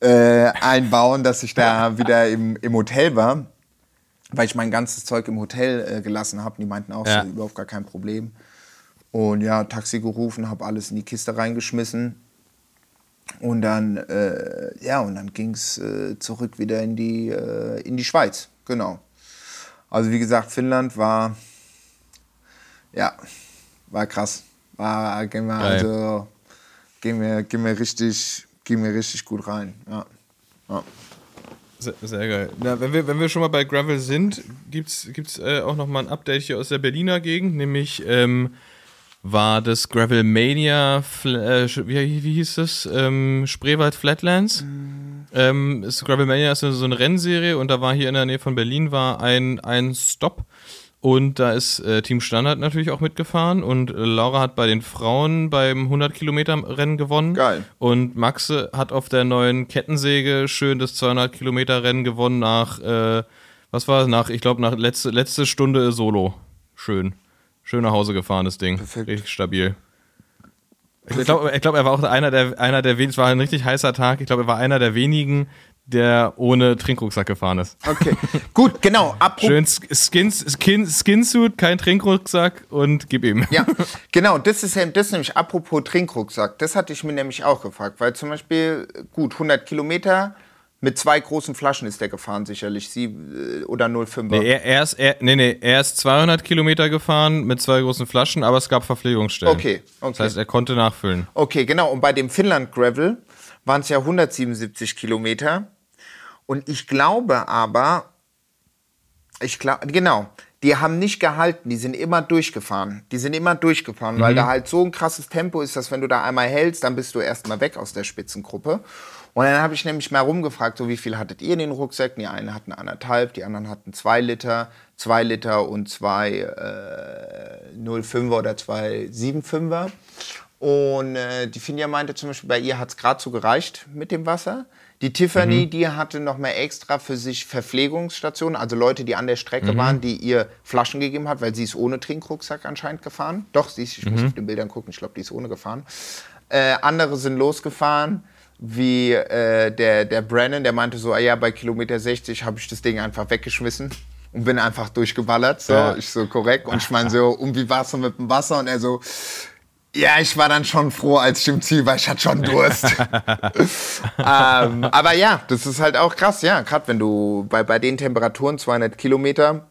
S2: äh, einbauen, dass ich da wieder im, im Hotel war, weil ich mein ganzes Zeug im Hotel äh, gelassen habe. Die meinten auch,
S1: Ja.
S2: so, überhaupt gar kein Problem. Und ja, Taxi gerufen, habe alles in die Kiste reingeschmissen. Und dann, äh, ja, und dann ging es äh, zurück wieder in die, äh, in die Schweiz. Genau. Also wie gesagt, Finnland war, ja, war krass. War, ging mir, also, ging mir, ging mir richtig, ging mir richtig gut rein. Ja. ja.
S1: Sehr, sehr geil. Na, wenn, wir, wenn wir schon mal bei Gravel sind, gibt es gibt's, äh, auch noch mal ein Update hier aus der Berliner Gegend, nämlich ähm, war das Gravel Mania, Fl äh, wie, wie hieß das? Ähm, Spreewald Flatlands. Ähm, ist Gravel Mania ist so so eine Rennserie und da war hier in der Nähe von Berlin war ein, ein Stop und da ist äh, Team Standard natürlich auch mitgefahren und äh, Laura hat bei den Frauen beim 100 Kilometer Rennen gewonnen.
S2: Geil.
S1: Und Maxe hat auf der neuen Kettensäge schön das 200 Kilometer Rennen gewonnen nach, äh, was war es? Nach, ich glaube, nach letzte, letzte Stunde Solo. Schön. Schön nach Hause gefahren, das Ding.
S2: Perfekt.
S1: Richtig stabil. Ich glaube, ich glaub, er war auch einer der, einer der wenigen, es war ein richtig heißer Tag, ich glaube, er war einer der wenigen, der ohne Trinkrucksack gefahren ist.
S2: Okay, gut, genau. Apropos
S1: Schön Skins, Skin, Skinsuit, kein Trinkrucksack und gib ihm.
S2: Ja, <laughs> genau, das ist, das ist nämlich apropos Trinkrucksack. Das hatte ich mir nämlich auch gefragt, weil zum Beispiel, gut, 100 Kilometer mit zwei großen Flaschen ist der gefahren, sicherlich. Sie, äh, oder 05er.
S1: Nee, er, er, ist, er, nee, nee, er ist 200 Kilometer gefahren mit zwei großen Flaschen, aber es gab Verpflegungsstellen.
S2: Okay, okay.
S1: Das heißt, er konnte nachfüllen.
S2: Okay, genau. Und bei dem Finnland Gravel waren es ja 177 Kilometer. Und ich glaube aber, ich glaube, genau, die haben nicht gehalten, die sind immer durchgefahren. Die sind immer durchgefahren, weil da halt so ein krasses Tempo ist, dass wenn du da einmal hältst, dann bist du erstmal weg aus der Spitzengruppe. Und dann habe ich nämlich mal rumgefragt, so wie viel hattet ihr in den Rucksäcken? Die einen hatten anderthalb, die anderen hatten zwei Liter, zwei Liter und zwei äh, 0,5er oder zwei 7,5er. Und äh, die Finja meinte zum Beispiel, bei ihr hat es gerade so gereicht mit dem Wasser. Die Tiffany, die hatte noch mal extra für sich Verpflegungsstationen, also Leute, die an der Strecke waren, die ihr Flaschen gegeben hat, weil sie ist ohne Trinkrucksack anscheinend gefahren. Doch, sie ist, ich muss auf den Bildern gucken, ich glaube, die ist ohne gefahren. Äh, andere sind losgefahren, wie äh, der, der Brennan, der meinte so, ah ja, bei Kilometer 60 habe ich das Ding einfach weggeschmissen und bin einfach durchgeballert. So,
S1: Ja.
S2: ich so korrekt. Und ich meine so, und wie war's so mit dem Wasser? Und er so, ja, ich war dann schon froh, als ich im Ziel war. Ich hatte schon Durst. <laughs> ähm, aber ja, das ist halt auch krass, ja. Gerade wenn du bei, bei den Temperaturen 200 Kilometer.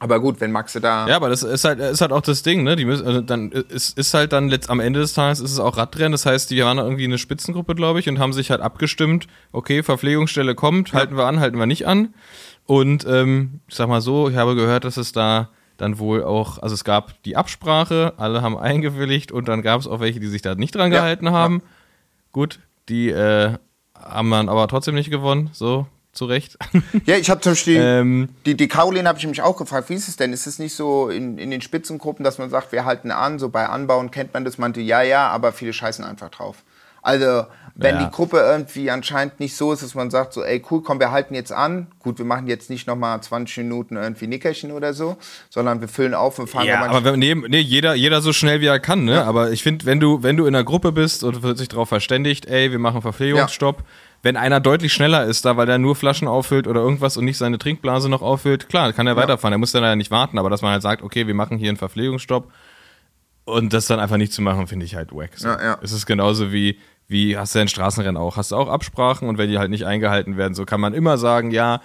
S2: Aber gut, wenn Maxe da.
S1: Ja, aber das ist halt, ist halt auch das Ding, ne? Die müssen, also dann ist, ist halt dann letzt, am Ende des Tages ist es auch Radrennen. Das heißt, die waren irgendwie eine Spitzengruppe, glaube ich, und haben sich halt abgestimmt, okay, Verpflegungsstelle kommt, halten wir an, halten wir nicht an. Und ähm, ich sag mal so, ich habe gehört, dass es da dann wohl auch, also es gab die Absprache, alle haben eingewilligt und dann gab es auch welche, die sich da nicht dran
S2: Ja,
S1: gehalten haben. Gut, die äh, haben dann aber trotzdem nicht gewonnen, so zu Recht.
S2: Ja, ich habe zum Beispiel.
S1: ähm,
S2: Die, die Caroline habe ich mich auch gefragt, wie ist es denn? Ist es nicht so in, in den Spitzengruppen, dass man sagt, wir halten an, so bei Anbauen kennt man das, meinte, ja, ja, aber viele scheißen einfach drauf. Also, wenn
S1: Ja.
S2: die Gruppe irgendwie anscheinend nicht so ist, dass man sagt, so, ey, cool, komm, wir halten jetzt an. Gut, wir machen jetzt nicht nochmal 20 Minuten irgendwie Nickerchen oder so, sondern wir füllen auf und fahren
S1: Ja, aber wenn, nee, nee, jeder, jeder so schnell wie er kann, ne? Aber ich finde, wenn du, wenn du in einer Gruppe bist und wird sich darauf verständigt, ey, wir machen Verpflegungsstopp, wenn einer deutlich schneller ist da, weil der nur Flaschen auffüllt oder irgendwas und nicht seine Trinkblase noch auffüllt, klar, kann er weiterfahren. Er muss dann ja nicht warten, aber dass man halt sagt, okay, wir machen hier einen Verpflegungsstopp und das dann einfach nicht zu machen, finde ich halt wack. So.
S2: Ja, ja.
S1: Es ist genauso wie, wie hast du ja in Straßenrennen auch. Hast du auch Absprachen und wenn die halt nicht eingehalten werden, so kann man immer sagen, ja,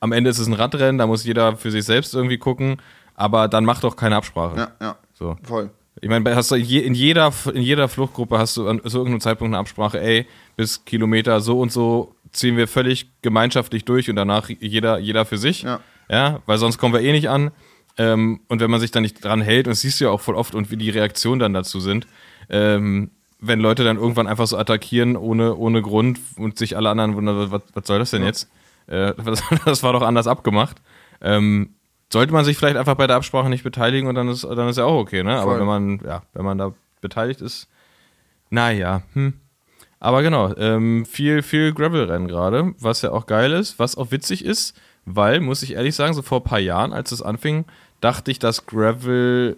S1: am Ende ist es ein Radrennen, da muss jeder für sich selbst irgendwie gucken, aber dann mach doch keine Absprache.
S2: Ja, ja,
S1: So.
S2: voll.
S1: Ich meine, hast du in, jeder, in jeder Fluchtgruppe hast du an so irgendeinem Zeitpunkt eine Absprache, ey, bis Kilometer so und so ziehen wir völlig gemeinschaftlich durch und danach jeder, jeder für sich.
S2: Ja.
S1: ja, weil sonst kommen wir eh nicht an. Ähm, und wenn man sich dann nicht dran hält, und das siehst du ja auch voll oft und wie die Reaktionen dann dazu sind, ähm, wenn Leute dann irgendwann einfach so attackieren ohne, ohne Grund und sich alle anderen wundern, was, was soll das denn jetzt? Äh, <laughs> das, das war doch anders abgemacht. Ähm, sollte man sich vielleicht einfach bei der Absprache nicht beteiligen und dann ist, dann ist ja auch okay, ne? Aber
S2: Voll.
S1: wenn man, ja, wenn man da beteiligt ist, naja, hm. Aber genau, ähm, viel, viel Gravel-Rennen gerade, was ja auch geil ist, was auch witzig ist, weil, muss ich ehrlich sagen, so vor ein paar Jahren, als es anfing, dachte ich, dass Gravel,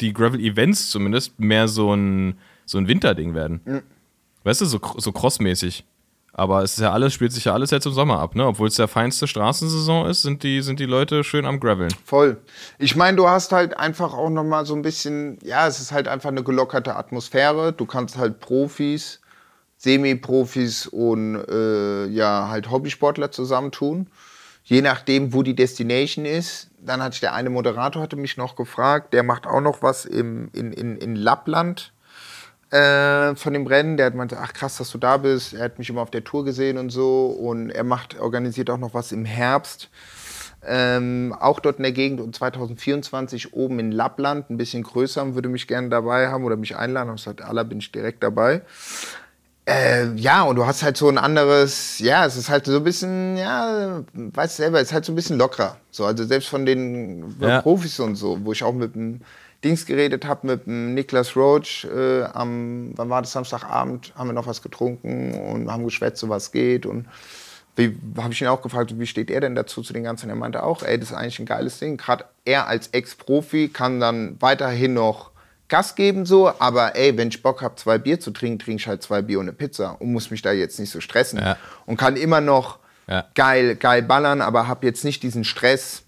S1: die Gravel-Events zumindest, mehr so ein, so ein Winterding werden. Weißt du, so, so crossmäßig. Aber es ist ja alles, spielt sich ja alles jetzt im Sommer ab, ne? Obwohl es der feinste Straßensaison ist, sind die, sind die Leute schön am Graveln.
S2: Voll. Ich meine, du hast halt einfach auch noch mal so ein bisschen, ja, es ist halt einfach eine gelockerte Atmosphäre. Du kannst halt Profis, Semi-Profis und äh, ja, halt Hobbysportler zusammentun. Je nachdem, wo die Destination ist. Dann hatte ich der eine Moderator, hatte mich noch gefragt, der macht auch noch was im, in, in, in Lappland äh, von dem Rennen. Der hat meinte, ach krass, dass du da bist. Er hat mich immer auf der Tour gesehen und so. Und er macht, organisiert auch noch was im Herbst. Ähm, auch dort in der Gegend und 2024 oben in Lappland, ein bisschen größer, würde mich gerne dabei haben oder mich einladen. Ich sagte, Allah bin ich direkt dabei. Äh, ja, und du hast halt so ein anderes, ja, es ist halt so ein bisschen, ja, weißt du selber, es ist halt so ein bisschen lockerer. So, also selbst von den
S1: Ja.
S2: Profis und so, wo ich auch mit dem Dings geredet habe, mit dem Niklas Roach äh, am, wann war das, Samstagabend, haben wir noch was getrunken und haben geschwätzt, so was geht und wie habe ich ihn auch gefragt, wie steht er denn dazu zu den ganzen? Er meinte auch, ey, das ist eigentlich ein geiles Ding. Gerade er als Ex-Profi kann dann weiterhin noch Gas geben so, aber ey, wenn ich Bock habe, zwei Bier zu trinken, trinke ich halt zwei Bier und eine Pizza und muss mich da jetzt nicht so stressen
S1: Ja.
S2: und kann immer noch
S1: Ja.
S2: geil, geil ballern, aber habe jetzt nicht diesen Stress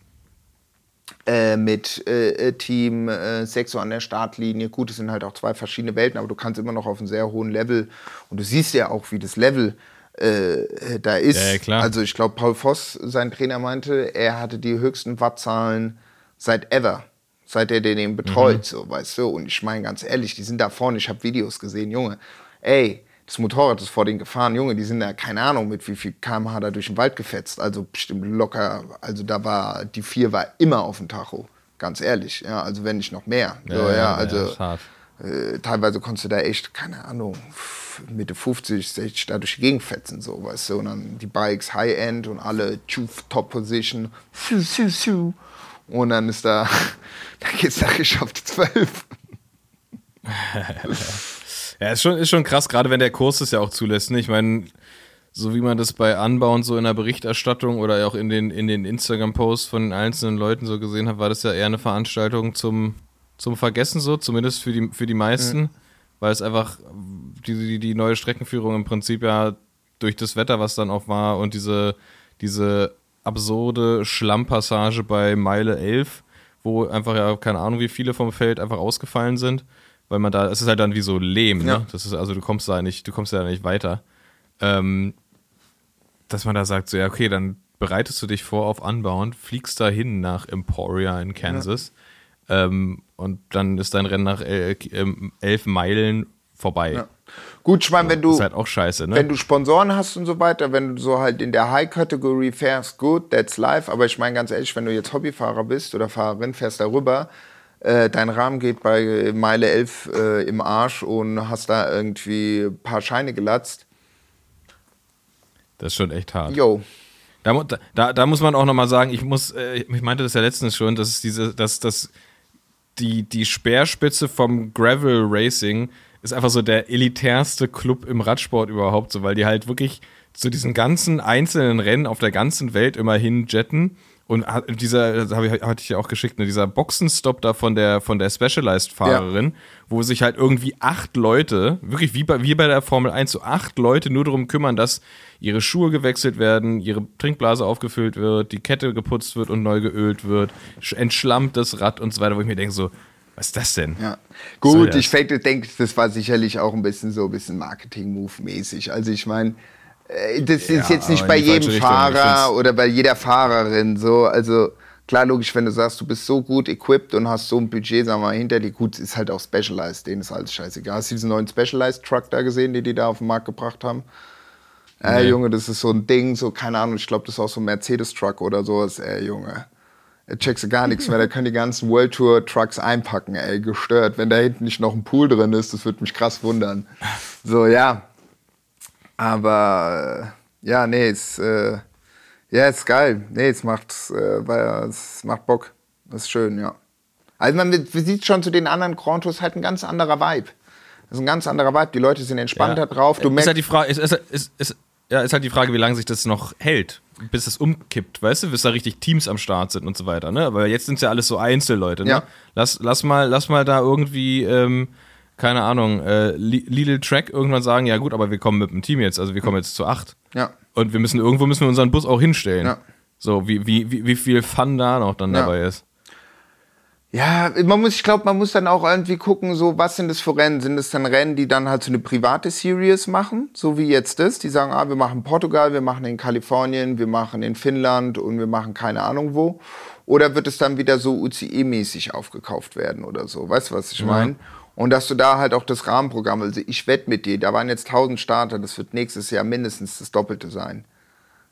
S2: äh, mit äh, äh, Team äh, Sexo an der Startlinie. Gut, es sind halt auch zwei verschiedene Welten, aber du kannst immer noch auf einem sehr hohen Level und du siehst ja auch, wie das Level äh, da ist.
S1: Ja.
S2: Also ich glaube, Paul Voss, sein Trainer, meinte, er hatte die höchsten Wattzahlen seit ever. Seit er den eben betreut,
S1: Mhm.
S2: so, weißt du. Und ich meine ganz ehrlich, die sind da vorne, ich habe Videos gesehen, Junge. Ey, Das Motorrad ist vor denen gefahren. Junge, die sind ja, keine Ahnung, mit wie viel kmh da durch den Wald gefetzt. Also bestimmt locker, also da war, die vier war immer auf dem Tacho. Ganz ehrlich, ja, also wenn nicht noch mehr. so, ja, also
S1: ist hart.
S2: äh, teilweise konntest du da echt, keine Ahnung, Mitte 50, 60 da durch die Gegend fetzen, so, weißt du, und dann die Bikes High-End und alle Top-Position, und dann ist da, da da auf die 12.
S1: Ja, ist schon, ist schon krass, gerade wenn der Kurs das ja auch zulässt. Ne? Ich meine, so wie man das bei Anbau und so in der Berichterstattung oder auch in den, in den Instagram-Posts von den einzelnen Leuten so gesehen hat, war das ja eher eine Veranstaltung zum, zum Vergessen so, zumindest für die, für die meisten, weil es einfach die, die, die neue Streckenführung im Prinzip ja durch das Wetter, was dann auch war und diese, diese absurde Schlammpassage bei Meile 11, wo einfach ja keine Ahnung wie viele vom Feld einfach ausgefallen sind, weil man da, es ist halt dann wie so Lehm,
S2: Ja.
S1: ne? Das ist, also du kommst da nicht, du kommst da nicht weiter. Ähm, dass man da sagt, so ja, okay, dann bereitest du dich vor auf Anbauen, fliegst da hin nach Emporia in Kansas ähm, und dann ist dein Rennen nach ähm, elf Meilen vorbei.
S2: Ja. Gut, ich meine, wenn du,
S1: ist halt auch scheiße, ne?
S2: wenn du Sponsoren hast und so weiter, wenn du so halt in der High-Kategorie fährst, gut, that's life. Aber ich meine ganz ehrlich, wenn du jetzt Hobbyfahrer bist oder Fahrerin, fährst darüber, äh, dein Rahmen geht bei Meile 11 äh, im Arsch und hast da irgendwie ein paar Scheine gelatzt.
S1: das ist schon echt hart.
S2: Yo,
S1: Da, da, da muss man auch nochmal sagen, ich muss, äh, ich meinte das ja letztens schon, dass es diese, dass das die, die Speerspitze vom Gravel Racing ist einfach so der elitärste Club im Radsport überhaupt, so, weil die halt wirklich zu diesen ganzen einzelnen Rennen auf der ganzen Welt immer hinjetten. Und dieser, das ich, hatte ich ja auch geschickt, ne, dieser Boxenstopp da von der, von der Specialized-Fahrerin, wo sich halt irgendwie acht Leute, wirklich wie bei, wie bei der Formel 1, so acht Leute nur darum kümmern, dass ihre Schuhe gewechselt werden, ihre Trinkblase aufgefüllt wird, die Kette geputzt wird und neu geölt wird, sch- entschlammt das Rad und so weiter, wo ich mir denke so, was ist das denn?
S2: Ja. Gut, ich denke, das war sicherlich auch ein bisschen so ein bisschen Marketing-Move-mäßig. Also ich meine, äh, das ist
S1: Ja,
S2: jetzt nicht bei jedem Fahrer oder bei jeder Fahrerin so. Also klar, logisch, wenn du sagst, du bist so gut equipped und hast so ein Budget, sagen wir mal, hinter dir, gut, ist halt auch Specialized, denen ist alles scheißegal. Hast du diesen neuen Specialized-Truck da gesehen, den die da auf den Markt gebracht haben? Äh,
S1: Nee.
S2: Junge, das ist so ein Ding, so, keine Ahnung, ich glaube, das ist auch so ein Mercedes-Truck oder sowas, ey, Junge. Checkst du gar nichts mehr. Da können die ganzen World Tour Trucks einpacken, ey, gestört. Wenn da hinten nicht noch ein Pool drin ist, das würde mich krass wundern. So, ja. Aber, äh, ja, nee, es, äh, ja, ist geil. Nee, es macht, äh, weil, es macht Bock. Das ist schön, ja. Also man sieht schon zu den anderen Grand Tours halt ein ganz anderer Vibe. Das ist ein ganz anderer Vibe. Die Leute sind entspannter drauf. Du
S1: ist
S2: merkst,
S1: halt die Frage, ist, ist, ist, ist, ja, ist halt die Frage, wie lange sich das noch hält, bis es umkippt, weißt du, bis da richtig Teams am Start sind und so weiter, ne? Aber jetzt sind es ja alles so Einzelleute, ne?
S2: Ja.
S1: Lass, lass mal, lass mal da irgendwie, ähm, keine Ahnung, äh, Li- Lidl Track irgendwann sagen, ja gut, aber wir kommen mit dem Team jetzt, also wir kommen jetzt zu acht.
S2: ja.
S1: Und wir müssen, irgendwo müssen wir unseren Bus auch hinstellen.
S2: Ja.
S1: So, wie, wie, wie, wie viel Fun da noch dann
S2: Ja.
S1: dabei ist.
S2: Ja, man muss, ich glaube, man muss dann auch irgendwie gucken, so, was sind das für Rennen? Sind das dann Rennen, die dann halt so eine private Series machen, so wie jetzt das? Die sagen, ah, wir machen Portugal, wir machen in Kalifornien, wir machen in Finnland und wir machen keine Ahnung wo. Oder wird es dann wieder so UCE-mäßig aufgekauft werden oder so? Weißt du, was ich meine? Und dass du da halt auch das Rahmenprogramm, also ich wette mit dir, da waren jetzt 1000 Starter, das wird nächstes Jahr mindestens das Doppelte sein.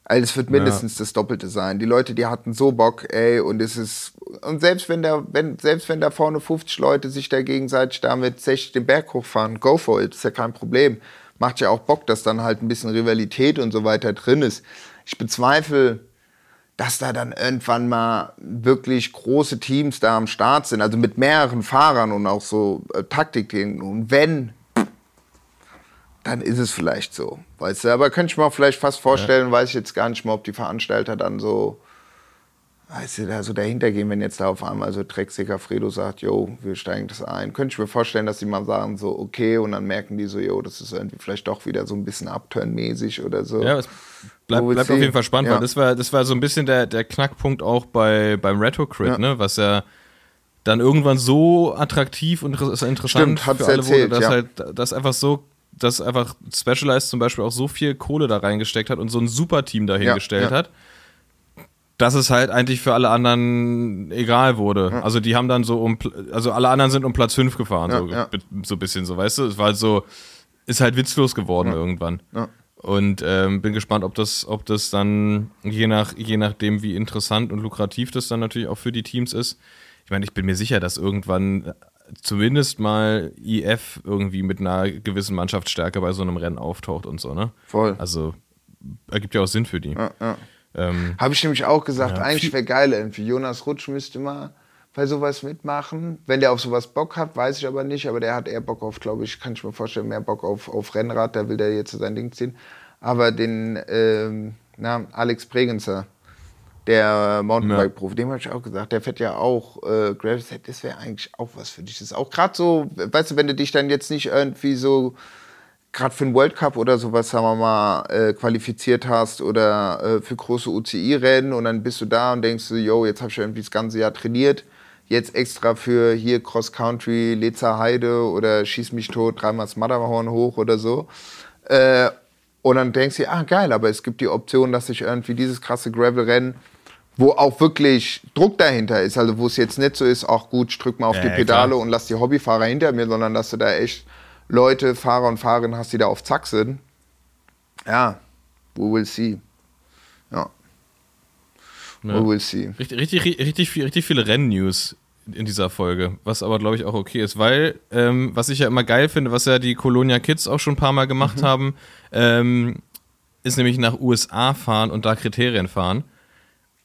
S2: Also es wird mindestens das Doppelte sein. Die Leute, die hatten so Bock, ey, und es ist und selbst wenn da wenn selbst wenn da vorne 50 Leute sich da gegenseitig da mit 60 den Berg hochfahren, go for it, ist ja kein Problem. Macht ja auch Bock, dass dann halt ein bisschen Rivalität und so weiter drin ist. Ich bezweifle, dass da dann irgendwann mal wirklich große Teams da am Start sind, also mit mehreren Fahrern und auch so äh, Taktikdingen. Und wenn, dann ist es vielleicht so. Weißt du, aber könnte ich mir auch vielleicht fast vorstellen, weiß ich jetzt gar nicht mal, ob die Veranstalter dann so, weißt du, da so dahinter gehen, wenn jetzt da auf einmal so Drecksäger Fredo sagt, jo, wir steigen das ein. Könnte ich mir vorstellen, dass die mal sagen, so, okay, und dann merken die so, jo, das ist irgendwie vielleicht doch wieder so ein bisschen Upturn-mäßig oder so.
S1: Ja, es bleibt, bleibt auf jeden Fall spannend,
S2: Ja.
S1: weil das war, das war so ein bisschen der, der Knackpunkt auch bei, beim Retro-Crit,
S2: Ja.
S1: ne? Was ja dann irgendwann so attraktiv und inter- interessant
S2: Stimmt,
S1: für alle
S2: erzählt,
S1: wurde, dass
S2: ja.
S1: halt, dass einfach so, dass einfach Specialized zum Beispiel auch so viel Kohle da reingesteckt hat und so ein Super-Team dahingestellt
S2: ja.
S1: hat, dass es halt eigentlich für alle anderen egal wurde. Also die haben dann so um, also alle anderen sind um Platz 5 gefahren,
S2: Ja,
S1: so,
S2: ja.
S1: so ein bisschen so, weißt du? Es war halt so, ist halt witzlos geworden irgendwann.
S2: Ja.
S1: Und ähm, bin gespannt, ob das, ob das dann, je, nach, je nachdem, wie interessant und lukrativ das dann natürlich auch für die Teams ist. Ich meine, ich bin mir sicher, dass irgendwann zumindest mal IF irgendwie mit einer gewissen Mannschaftsstärke bei so einem Rennen auftaucht und so, ne?
S2: Voll.
S1: Also ergibt ja auch Sinn für die.
S2: Ja, ja.
S1: Ähm,
S2: Habe ich nämlich auch gesagt,
S1: Ja,
S2: eigentlich wäre geil irgendwie. Jonas Rutsch müsste mal bei sowas mitmachen. Wenn der auf sowas Bock hat, weiß ich aber nicht. Aber der hat eher Bock auf, glaube ich, kann ich mir vorstellen, mehr Bock auf, auf Rennrad. Da will der jetzt sein Ding ziehen. Aber den ähm, na, Alex Bregenzer, der Mountainbike-Profi, dem habe ich auch gesagt, der fährt ja auch äh, Gravel Set. Das wäre eigentlich auch was für dich. Das ist auch gerade so, weißt du, wenn du dich dann jetzt nicht irgendwie so gerade für den World Cup oder sowas, sagen wir mal, äh, qualifiziert hast oder äh, für große UCI-Rennen und dann bist du da und denkst du, yo, jetzt habe ich irgendwie das ganze Jahr trainiert, jetzt extra für hier Cross Country, Leza Heide oder Schieß mich tot, dreimal das Matterhorn hoch oder so. Äh, und dann denkst du, ah geil, aber es gibt die Option, dass ich irgendwie dieses krasse Gravel-Rennen wo auch wirklich Druck dahinter ist, also wo es jetzt nicht so ist, ach gut, ich drück mal auf
S1: Ja,
S2: die
S1: ja,
S2: Pedale
S1: klar.
S2: und lass die Hobbyfahrer hinter mir, sondern dass du da echt Leute, Fahrer und Fahrerinnen hast, die da auf Zack sind. Ja, we will see. Ja,
S1: ne?
S2: we will see.
S1: Richtig, richtig, richtig, viel, richtig viele Renn-News in dieser Folge, was aber glaube ich auch okay ist, weil ähm, was ich ja immer geil finde, was ja die Colonia Kids auch schon ein paar Mal gemacht haben, ähm, ist nämlich nach USA fahren und da Kriterien fahren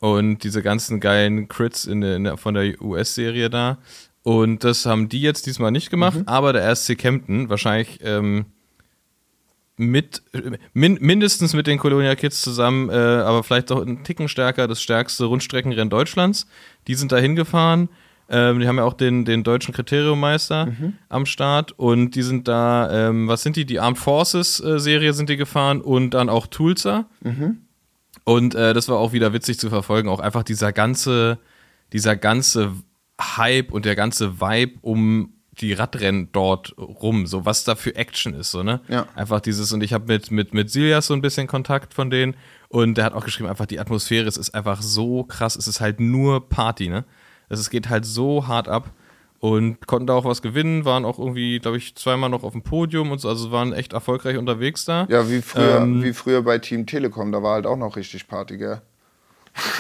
S1: und diese ganzen geilen Crits in der, in der, von der US-Serie da und das haben die jetzt diesmal nicht gemacht, aber der RSC Kempten wahrscheinlich ähm, mit min, mindestens mit den Colonia Kids zusammen, äh, aber vielleicht auch einen Ticken stärker, das stärkste Rundstreckenrennen Deutschlands. Die sind da hingefahren. Ähm, die haben ja auch den, den deutschen Kriteriummeister am Start und die sind da, ähm, was sind die? Die Armed Forces äh, Serie sind die gefahren und dann auch Tulsa. Und äh, das war auch wieder witzig zu verfolgen. Auch einfach dieser ganze, dieser ganze Hype und der ganze Vibe um die Radrennen dort rum, so was da für Action ist, so, ne?
S2: Ja.
S1: Einfach dieses, und ich habe mit, mit, mit Siljas so ein bisschen Kontakt von denen und der hat auch geschrieben, einfach die Atmosphäre, es ist einfach so krass, es ist halt nur Party, ne? Es geht halt so hart ab und konnten da auch was gewinnen, waren auch irgendwie, glaube ich, zweimal noch auf dem Podium und so, also waren echt erfolgreich unterwegs da.
S2: Ja, wie früher,
S1: Ähm,
S2: wie früher bei Team Telekom, da war halt auch noch richtig Party, gell? <laughs>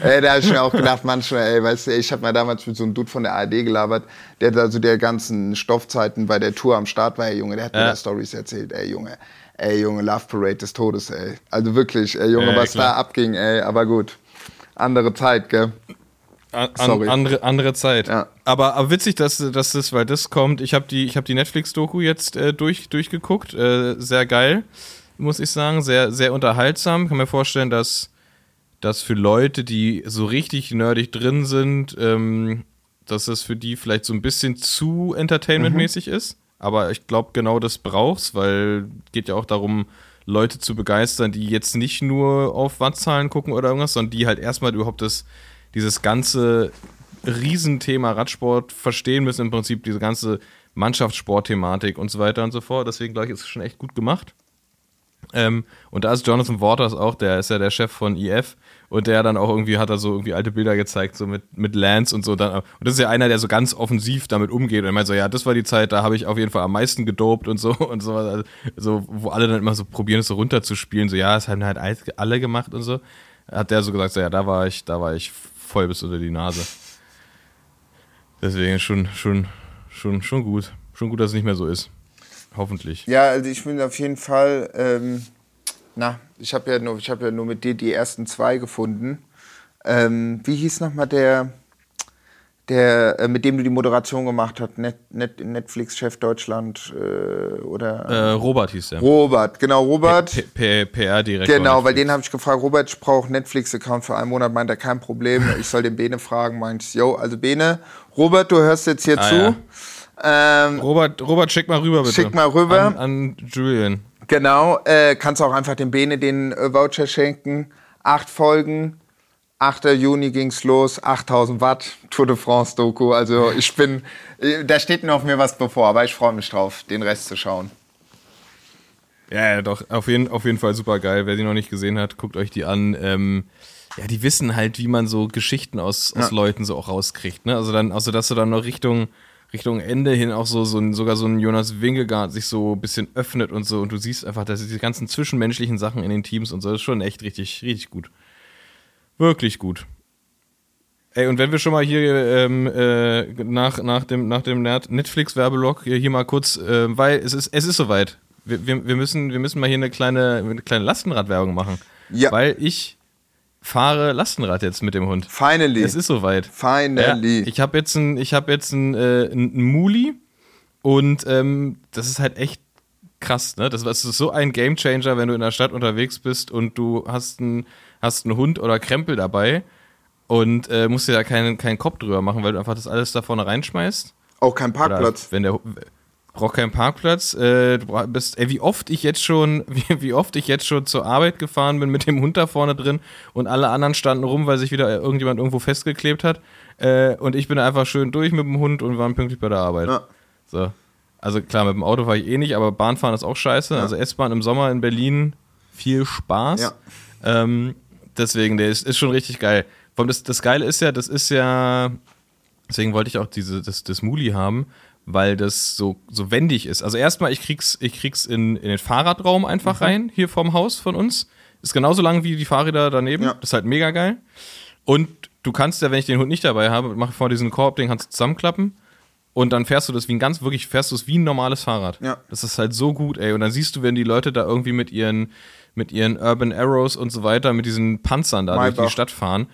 S2: ey, da hab ich mir auch gedacht, manchmal, ey, weißt du, ich habe mal damals mit so einem Dude von der ARD gelabert, der da so der ganzen Stoffzeiten bei der Tour am Start war, ey, Junge, der hat mir
S1: Ja.
S2: da Stories erzählt, ey, Junge, ey, Junge, Love Parade des Todes, ey. Also wirklich, ey, Junge,
S1: Ja,
S2: was
S1: klar.
S2: da abging, ey, aber gut. Andere Zeit, gell?
S1: An,
S2: Sorry.
S1: an, andere, andere Zeit.
S2: Ja.
S1: Aber, aber witzig, dass, dass das, weil das kommt. Ich habe die, ich hab die Netflix-Doku jetzt äh, durch, durchgeguckt. Äh, sehr geil, muss ich sagen. Sehr, sehr unterhaltsam. Kann mir vorstellen, dass, dass für Leute, die so richtig nerdig drin sind, ähm, dass es für die vielleicht so ein bisschen zu entertainmentmäßig ist. Aber ich glaube, genau das brauchst, weil geht ja auch darum, Leute zu begeistern, die jetzt nicht nur auf Wattzahlen gucken oder irgendwas, sondern die halt erstmal überhaupt das, dieses ganze Riesenthema Radsport verstehen müssen, im Prinzip diese ganze Mannschaftssportthematik und so weiter und so fort. Deswegen glaube ich, ist es schon echt gut gemacht. Ähm, und da ist Jonathan Waters auch, der ist ja der Chef von IF und der dann auch irgendwie hat er so irgendwie alte Bilder gezeigt, so mit, mit Lance und so. Dann, und das ist ja einer, der so ganz offensiv damit umgeht und er meint so, ja, das war die Zeit, da habe ich auf jeden Fall am meisten gedopt und so <laughs> und so, also, so wo alle dann immer so probieren, es so runterzuspielen, so ja, das haben halt alt- alle gemacht und so. Hat der so gesagt, so, ja, da war ich, da war ich voll bis unter die Nase. Deswegen schon, schon, schon, schon gut. Schon gut, dass es nicht mehr so ist. Hoffentlich.
S2: Ja, also ich bin auf jeden Fall, ähm, na, ich habe ja, nur- hab ja nur mit dir die ersten zwei gefunden. Ähm, wie hieß nochmal der, der, äh, mit dem du die Moderation gemacht hast, Net, Net, Netflix-Chef Deutschland äh, oder
S1: Äh, Robert hieß der.
S2: Robert, genau, Robert.
S1: PR-Direktor.
S2: Genau, weil den habe ich gefragt, Robert, ich brauche Netflix-Account für einen Monat, meint er, kein Problem, <laughs> ich soll den Bene fragen, meint ich, yo, also Bene, Robert, du hörst jetzt hier
S1: Ah,
S2: zu. Ähm,
S1: Robert, Robert, schick mal rüber, bitte.
S2: Schick mal rüber.
S1: An, an Julian.
S2: Genau, äh, kannst auch einfach dem Bene den äh, Voucher schenken. Acht Folgen, 8. Juni ging's los, 8000 Watt, Tour de France Doku. Also ich bin, äh, da steht noch mir was bevor, aber ich freue mich drauf, den Rest zu schauen.
S1: Ja, ja, doch, auf jeden, auf jeden Fall super geil. Wer die noch nicht gesehen hat, guckt euch die an. Ähm, ja, die wissen halt, wie man so Geschichten aus, aus
S2: Ja.
S1: Leuten so auch rauskriegt. Ne? Also dann, also dass du dann noch Richtung, Richtung Ende hin auch so, so ein, sogar so ein Jonas Wingegaard sich so ein bisschen öffnet und so und du siehst einfach, dass diese ganzen zwischenmenschlichen Sachen in den Teams und so, das ist schon echt richtig, richtig gut. Wirklich gut. Ey, und wenn wir schon mal hier ähm, äh, nach, nach dem, nach dem Netflix-Werbelog hier, hier mal kurz, äh, weil es ist, es ist soweit. Wir, wir, wir, müssen, wir müssen mal hier eine kleine, eine kleine Lastenradwerbung machen.
S2: Ja.
S1: Weil ich fahre Lastenrad jetzt mit dem Hund.
S2: Finally.
S1: Es ist soweit.
S2: Finally.
S1: Ja, ich habe jetzt ein, ich habe jetzt ein, äh, ein Muli und ähm, das ist halt echt krass, ne? Das, das ist so ein Gamechanger, wenn du in der Stadt unterwegs bist und du hast einen, hast einen Hund oder Krempel dabei und äh, musst dir da keinen, keinen Kopf drüber machen, weil du einfach das alles da vorne reinschmeißt.
S2: Auch kein Parkplatz.
S1: Oder wenn der braucht keinen Parkplatz. Äh, du bist, ey, wie oft ich jetzt schon, <laughs> wie, wie oft ich jetzt schon zur Arbeit gefahren bin mit dem Hund da vorne drin und alle anderen standen rum, weil sich wieder irgendjemand irgendwo festgeklebt hat. Äh, und ich bin einfach schön durch mit dem Hund und war pünktlich bei der Arbeit.
S2: Ja.
S1: So. Also klar, mit dem Auto war ich eh nicht, aber Bahnfahren ist auch scheiße. Also S-Bahn im Sommer in Berlin, viel Spaß.
S2: Ja.
S1: Ähm, deswegen, der ist, ist schon richtig geil. Vor allem das, das Geile ist ja, das ist ja, deswegen wollte ich auch diese, das, das Muli haben, weil das so, so wendig ist. Also erstmal, ich krieg's, ich krieg's in, in den Fahrradraum einfach rein, hier vorm Haus von uns. Ist genauso lang wie die Fahrräder daneben.
S2: Ja.
S1: Das ist halt mega geil. Und du kannst ja, wenn ich den Hund nicht dabei habe, mache vor diesen Korb, den kannst du zusammenklappen. Und dann fährst du das wie ein ganz, wirklich fährst du es wie ein normales Fahrrad.
S2: Ja.
S1: Das ist halt so gut, ey. Und dann siehst du, wenn die Leute da irgendwie mit ihren, mit ihren Urban Arrows und so weiter, mit diesen Panzern da durch
S2: Maybach.
S1: die Stadt fahren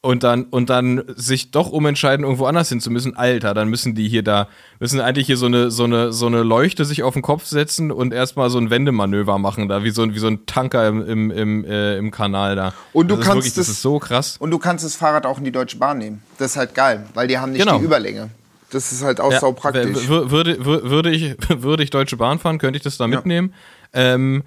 S1: und dann, und dann sich doch umentscheiden, irgendwo anders hin zu müssen, Alter, dann müssen die hier da, müssen eigentlich hier so eine, so eine, so eine Leuchte sich auf den Kopf setzen und erstmal so ein Wendemanöver machen, da wie so ein, wie so ein Tanker im, im, im, äh, im Kanal da.
S2: Und du
S1: das ist
S2: kannst
S1: wirklich, das
S2: das-
S1: ist so krass.
S2: Und du kannst das Fahrrad auch in die Deutsche Bahn nehmen. Das ist halt geil, weil die haben nicht
S1: Genau.
S2: die Überlänge. Das ist halt auch
S1: Ja,
S2: sau praktisch.
S1: Würde, wür- würde, ich, <laughs> würde ich Deutsche Bahn fahren, könnte ich das da mitnehmen. Ähm,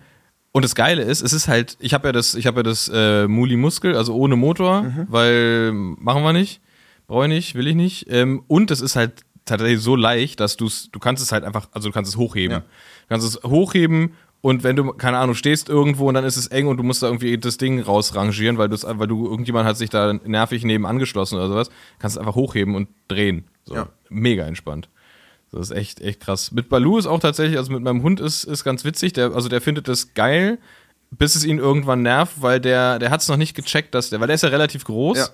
S1: und das Geile ist, es ist halt, ich habe ja das, ich habe ja das äh, Muli Muskel, also ohne Motor,
S2: Mhm.
S1: weil machen wir nicht, brauche ich nicht, will ich nicht. Ähm, und es ist halt tatsächlich so leicht, dass du es, du kannst es halt einfach, also du kannst es hochheben.
S2: Ja.
S1: Du kannst es hochheben und wenn du, keine Ahnung, stehst irgendwo und dann ist es eng und du musst da irgendwie das Ding rausrangieren, weil, du's- weil du, irgendjemand hat sich da nervig neben angeschlossen oder sowas, kannst es einfach hochheben und drehen. So.
S2: Ja.
S1: Mega entspannt. Das ist echt, echt krass. Mit Balu ist auch tatsächlich, also mit meinem Hund ist, ist ganz witzig, der, also der findet das geil, bis es ihn irgendwann nervt, weil der, der hat es noch nicht gecheckt, dass der, weil der ist ja relativ groß
S2: Ja.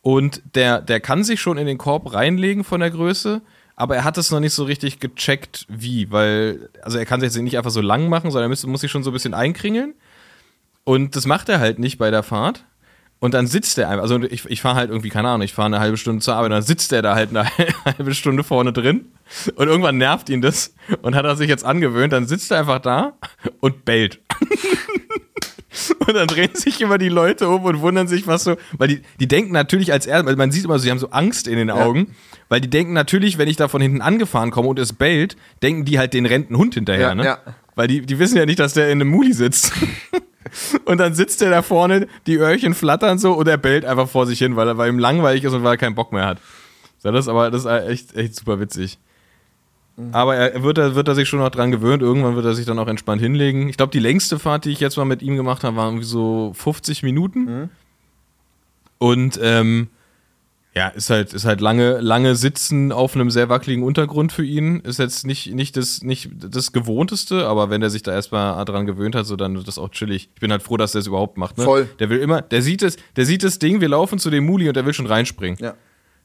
S1: und der, der kann sich schon in den Korb reinlegen von der Größe, aber er hat es noch nicht so richtig gecheckt, wie, weil, also er kann sich jetzt nicht einfach so lang machen, sondern er muss, muss sich schon so ein bisschen einkringeln. Und das macht er halt nicht bei der Fahrt. Und dann sitzt er einfach, also ich, ich fahre halt irgendwie, keine Ahnung, ich fahre eine halbe Stunde zur Arbeit, dann sitzt er da halt eine <laughs> halbe Stunde vorne drin und irgendwann nervt ihn das und hat er sich jetzt angewöhnt, dann sitzt er einfach da und bellt. <laughs> Und dann drehen sich immer die Leute um und wundern sich, was so, weil die, die denken natürlich als er, weil man sieht immer so, die haben so Angst in den Augen, weil die denken natürlich, wenn ich da von hinten angefahren komme und es bellt, denken die halt den rennten Hund hinterher,
S2: Ja,
S1: ne?
S2: ja.
S1: Weil die, die wissen ja nicht, dass der in einem Muli sitzt. <laughs> Und dann sitzt er da vorne, die Öhrchen flattern so und er bellt einfach vor sich hin, weil er weil ihm langweilig ist und weil er keinen Bock mehr hat. So, das ist aber das ist echt, echt super witzig. Aber er wird, er wird er sich schon noch dran gewöhnt. Irgendwann wird er sich dann auch entspannt hinlegen. Ich glaube, die längste Fahrt, die ich jetzt mal mit ihm gemacht habe, war irgendwie so 50 Minuten. Und ähm, ja, ist halt, ist halt lange, lange Sitzen auf einem sehr wackeligen Untergrund für ihn. Ist jetzt nicht, nicht, das, nicht das Gewohnteste, aber wenn er sich da erstmal dran gewöhnt hat, so dann wird das auch chillig. Ich bin halt froh, dass er es überhaupt macht. Ne?
S2: Voll.
S1: Der will immer, der sieht es, der sieht das Ding, wir laufen zu dem Muli und der will schon reinspringen.
S2: Ja.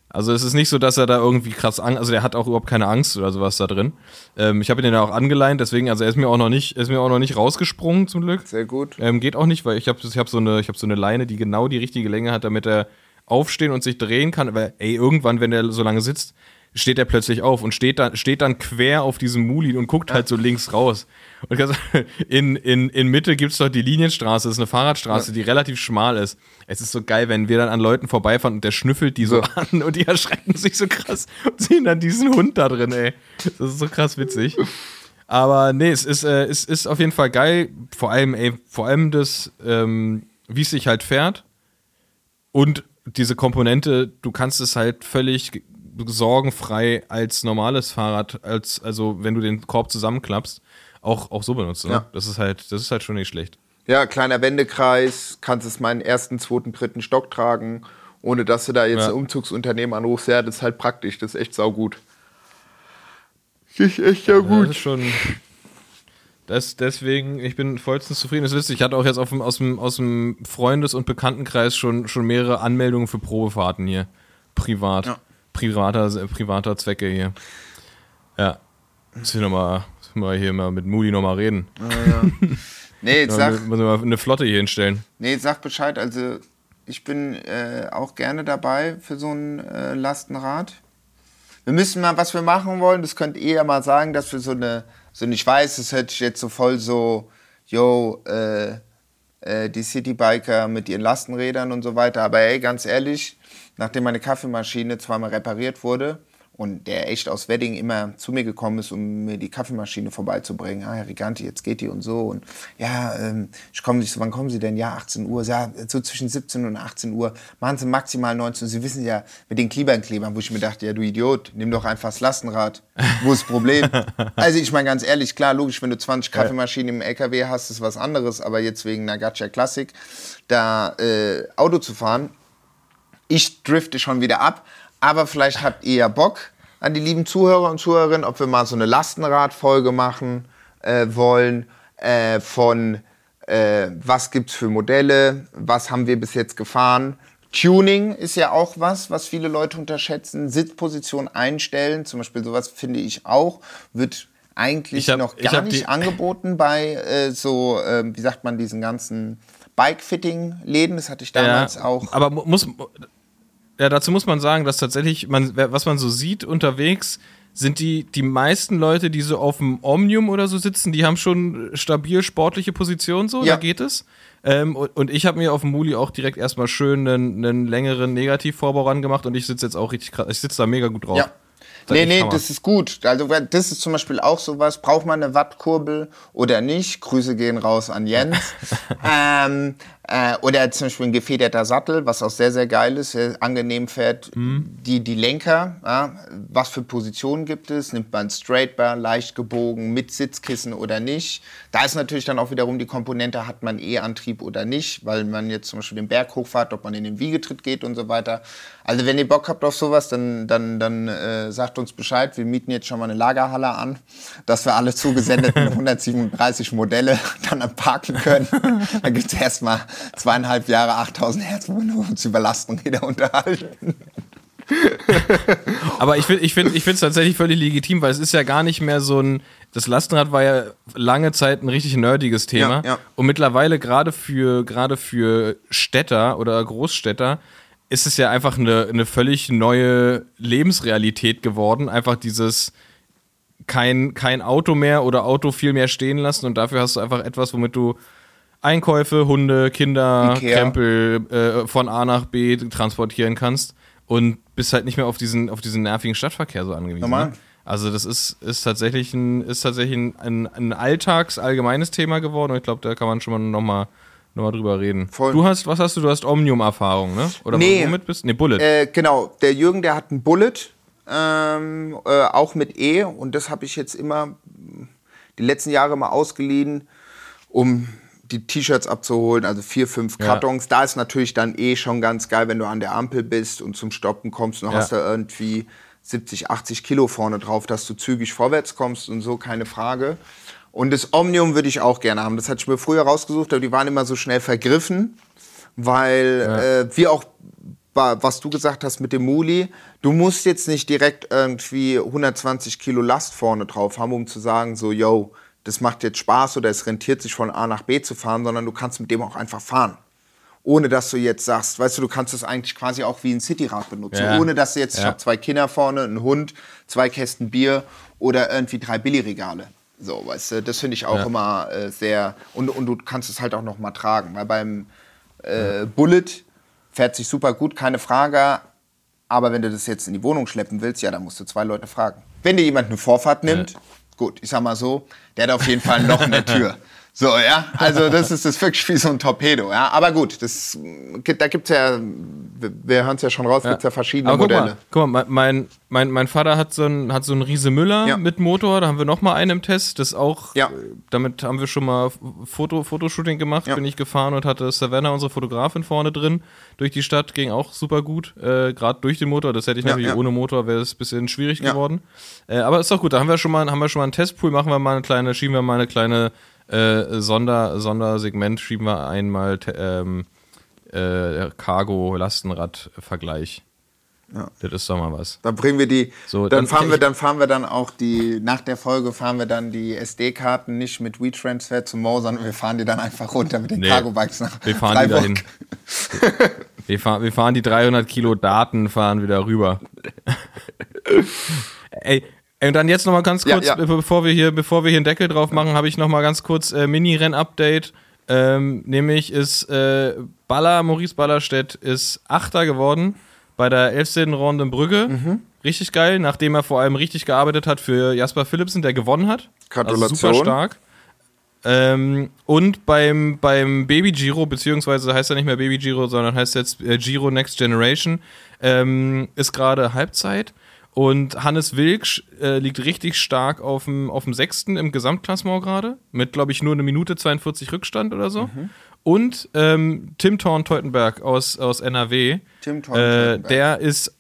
S1: Also es ist nicht so, dass er da irgendwie krass Angst, also der hat auch überhaupt keine Angst oder sowas da drin. Ähm, ich habe ihn ja auch angeleint, deswegen, also er ist mir auch noch nicht, ist mir auch noch nicht rausgesprungen zum Glück.
S2: Sehr gut.
S1: Ähm, geht auch nicht, weil ich habe ich hab so, eine, ich hab so eine Leine, die genau die richtige Länge hat, damit er aufstehen und sich drehen kann. Aber ey, irgendwann, wenn er so lange sitzt, steht er plötzlich auf und steht dann, steht dann quer auf diesem Muli und guckt halt so links raus. Und <laughs> in, in, in Mitte gibt's doch die Linienstraße, das ist eine Fahrradstraße, die relativ schmal ist. Es ist so geil, wenn wir dann an Leuten vorbeifahren und der schnüffelt die so <laughs> an und die erschrecken sich so krass und sehen dann diesen Hund da drin, ey. Das ist so krass witzig. Aber nee, es ist, äh, es ist auf jeden Fall geil. Vor allem, ey, vor allem das, ähm, wie es sich halt fährt. Und diese Komponente, du kannst es halt völlig sorgenfrei als normales Fahrrad, als, also wenn du den Korb zusammenklappst, auch, auch so benutzen. Ne?
S2: Ja.
S1: Das ist halt, das ist halt schon nicht schlecht.
S2: Ja, kleiner Wendekreis, kannst es meinen ersten, zweiten, dritten Stock tragen, ohne dass du da jetzt
S1: Ja.
S2: ein Umzugsunternehmen anrufst. Ja, das ist halt praktisch, das ist echt saugut. Das ist echt ja
S1: Das
S2: gut.
S1: ist schon. Das, deswegen, ich bin vollstens zufrieden. Das ist lustig. Ich hatte auch jetzt dem, aus, dem, aus dem Freundes- und Bekanntenkreis schon, schon mehrere Anmeldungen für Probefahrten hier. Privat.
S2: Ja.
S1: Privater, äh, privater Zwecke hier. Ja. Müssen wir, noch mal, hier mal mit Moody nochmal reden.
S2: Nee, jetzt <laughs>
S1: Ja,
S2: sag,
S1: müssen wir mal eine Flotte hier hinstellen.
S2: nee, jetzt sag Bescheid. Also, ich bin äh, auch gerne dabei für so ein äh, Lastenrad. Wir müssen mal, was wir machen wollen, das könnt ihr ja mal sagen, dass wir so eine, so eine ich weiß, das hört sich jetzt so voll so, yo, äh, äh, die Citybiker mit ihren Lastenrädern und so weiter. Aber ey, ganz ehrlich, nachdem meine Kaffeemaschine zweimal repariert wurde und der echt aus Wedding immer zu mir gekommen ist, um mir die Kaffeemaschine vorbeizubringen, ah, Herr Riganti, jetzt geht die und so und ja, ähm, ich komme nicht so, wann kommen Sie denn? Ja, 18 Uhr, ja, so zwischen 17 und 18 Uhr, machen Sie maximal 19 Uhr. Sie wissen ja, mit den Klebern-Klebern, wo ich mir dachte, ja, du Idiot, nimm doch einfach das Lastenrad. Wo ist das Problem? <laughs> also ich meine ganz ehrlich, klar, logisch, wenn du 20 Kaffeemaschinen im LKW hast, ist was anderes, aber jetzt wegen einer Gacha Classic da äh, Auto zu fahren, ich drifte schon wieder ab, aber vielleicht habt ihr ja Bock an die lieben Zuhörer und Zuhörerinnen, ob wir mal so eine Lastenradfolge machen äh, wollen äh, von äh, was gibt's für Modelle, was haben wir bis jetzt gefahren. Tuning ist ja auch was, was viele Leute unterschätzen. Sitzposition einstellen, zum Beispiel sowas finde ich auch, wird eigentlich
S1: Ich hab-
S2: noch gar nicht angeboten bei äh, so, äh, wie sagt man, diesen ganzen Bike-Fitting-Läden. Das hatte ich damals auch.
S1: Aber mu- muss, ja, dazu muss man sagen, dass tatsächlich, man, was man so sieht unterwegs, sind die, die meisten Leute, die so auf dem Omnium oder so sitzen, die haben schon stabil sportliche Positionen, so,
S2: Ja.
S1: da geht es. Ähm, und, ich habe mir auf dem Muli auch direkt erstmal schön einen, einen längeren Negativvorbau ran gemacht und ich sitze jetzt auch richtig krass, ich sitze da mega gut drauf.
S2: Ja. Nee, nee, das ist gut. Also das ist zum Beispiel auch sowas. Braucht man eine Wattkurbel oder nicht? Grüße gehen raus an Jens. <laughs> ähm, äh, oder zum Beispiel ein gefederter Sattel, was auch sehr, sehr geil ist, sehr angenehm fährt.
S1: Mhm.
S2: Die, die Lenker, ja, was für Positionen gibt es? Nimmt man Straight Bar, leicht gebogen, mit Sitzkissen oder nicht? Da ist natürlich dann auch wiederum die Komponente, hat man E-Antrieb oder nicht, weil man jetzt zum Beispiel den Berg hochfahrt, ob man in den Wiegetritt geht und so weiter. Also wenn ihr Bock habt auf sowas, dann, dann, dann äh, sagt uns Bescheid. Wir mieten jetzt schon mal eine Lagerhalle an, dass wir alle zugesendeten 137 Modelle dann parken können. Dann gibt es erstmal zweieinhalb Jahre 8000 Hertz, wo wir nur uns über Lastenräder unterhalten. <laughs>
S1: Aber ich finde ich find, ich es tatsächlich völlig legitim, weil es ist ja gar nicht mehr so ein. Das Lastenrad war ja lange Zeit ein richtig nerdiges Thema.
S2: Ja, ja.
S1: Und mittlerweile gerade für, gerade für Städter oder Großstädter ist es ja einfach eine, eine völlig neue Lebensrealität geworden. Einfach dieses kein, kein Auto mehr oder Auto viel mehr stehen lassen und dafür hast du einfach etwas, womit du Einkäufe, Hunde, Kinder,
S2: Ikea.
S1: Krempel äh, von A nach B transportieren kannst und bist halt nicht mehr auf diesen, auf diesen nervigen Stadtverkehr so angewiesen.
S2: Normal.
S1: Ne? Also das ist, ist tatsächlich ein, ist tatsächlich ein, ein, ein alltags-allgemeines Thema geworden und ich glaube, da kann man schon mal nochmal noch mal drüber reden.
S2: Voll.
S1: Du hast, was hast du? Du hast Omnium-Erfahrung, ne? Oder
S2: Nee.
S1: womit bist du? Nee, Bullet.
S2: Äh, genau, der Jürgen, der hat einen Bullet, ähm, äh, auch mit E. Und das habe ich jetzt immer die letzten Jahre mal ausgeliehen, um die T-Shirts abzuholen, also vier, fünf
S1: Ja.
S2: Kartons. Da ist natürlich dann eh schon ganz geil, wenn du an der Ampel bist und zum Stoppen kommst und
S1: Ja.
S2: hast da irgendwie 70, 80 Kilo vorne drauf, dass du zügig vorwärts kommst und so, keine Frage. Und das Omnium würde ich auch gerne haben. Das hatte ich mir früher rausgesucht, aber die waren immer so schnell vergriffen, weil äh, wie auch wa- was du gesagt hast mit dem Muli, du musst jetzt nicht direkt irgendwie 120 Kilo Last vorne drauf haben, um zu sagen, so, yo, das macht jetzt Spaß oder es rentiert sich von A nach B zu fahren, sondern du kannst mit dem auch einfach fahren. Ohne dass du jetzt sagst, weißt du, du kannst es eigentlich quasi auch wie ein Cityrad benutzen.
S1: Ja.
S2: Ohne dass du jetzt, ich
S1: Ja.
S2: habe zwei Kinder vorne, einen Hund, zwei Kästen Bier oder irgendwie drei Billigregale. So, weißt du, das finde ich auch
S1: Ja.
S2: immer äh, sehr. Und, und du kannst es halt auch noch mal tragen. Weil beim äh, Bullet fährt sich super gut, keine Frage. Aber wenn du das jetzt in die Wohnung schleppen willst, ja, dann musst du zwei Leute fragen. Wenn dir jemand eine Vorfahrt nimmt, gut, ich sag mal so, der hat auf jeden Fall ein Loch in der Tür. <laughs> So, ja, also das ist das ist wirklich wie so ein Torpedo, ja. Aber gut, das, da gibt es ja, wir hören es ja schon raus, gibt es ja verschiedene
S1: guck
S2: Modelle.
S1: mal, guck mal, mein, mein, mein Vater hat so einen hat so einen Riese Müller
S2: Ja.
S1: mit Motor, da haben wir noch mal einen im Test, das auch,
S2: Ja.
S1: damit haben wir schon mal Foto, Fotoshooting gemacht,
S2: Ja.
S1: bin ich gefahren und hatte Savannah, unsere Fotografin, vorne drin, durch die Stadt, ging auch super gut, äh, gerade durch den Motor, das hätte ich
S2: Ja,
S1: natürlich
S2: ja.
S1: ohne Motor, wäre es ein bisschen schwierig
S2: Ja.
S1: geworden. Äh, aber ist doch gut, da haben wir schon mal, haben wir schon mal einen Testpool, machen wir mal eine kleine, schieben wir mal eine kleine äh, Sonder, Sondersegment, schieben wir einmal ähm, äh, Cargo-Lastenrad-Vergleich.
S2: Ja.
S1: Das ist doch mal was.
S2: Dann bringen wir die,
S1: So,
S2: dann,
S1: dann-
S2: fahren wir, dann fahren wir dann auch die, nach der Folge fahren wir dann die SD-Karten nicht mit WeTransfer zum Mo, sondern wir fahren die dann einfach runter mit den
S1: Nee.
S2: Cargo-Bikes nach
S1: Wir fahren die
S2: Freiburg.
S1: dahin. <laughs> Wir, fahren, wir fahren die 300 Kilo Daten, fahren wieder rüber. <laughs> ey, und dann jetzt noch mal ganz
S2: Ja,
S1: kurz,
S2: ja.
S1: be- bevor wir hier, bevor wir hier einen Deckel drauf machen, habe ich noch mal ganz kurz äh, Mini-Renn-Update. Ähm, nämlich ist äh, Baller, Maurice Ballerstedt ist Achter geworden bei der 11. Runde in Brügge.
S2: Mhm.
S1: Richtig geil, nachdem er vor allem richtig gearbeitet hat für Jasper Philipsen, der gewonnen hat.
S2: Gratulation.
S1: Also super stark. Ähm, und beim, beim Baby Giro, beziehungsweise heißt er nicht mehr Baby Giro, sondern heißt jetzt äh, Giro Next Generation, ähm, ist gerade Halbzeit. Und Hannes Wilksch äh, liegt richtig stark auf dem, auf dem Sechsten im Gesamtklassement gerade, mit, glaube ich, nur eine Minute 42 Rückstand oder so. Und ähm, Tim Thorn Teutenberg aus, aus NRW,
S2: Tim Thorn
S1: äh, der ist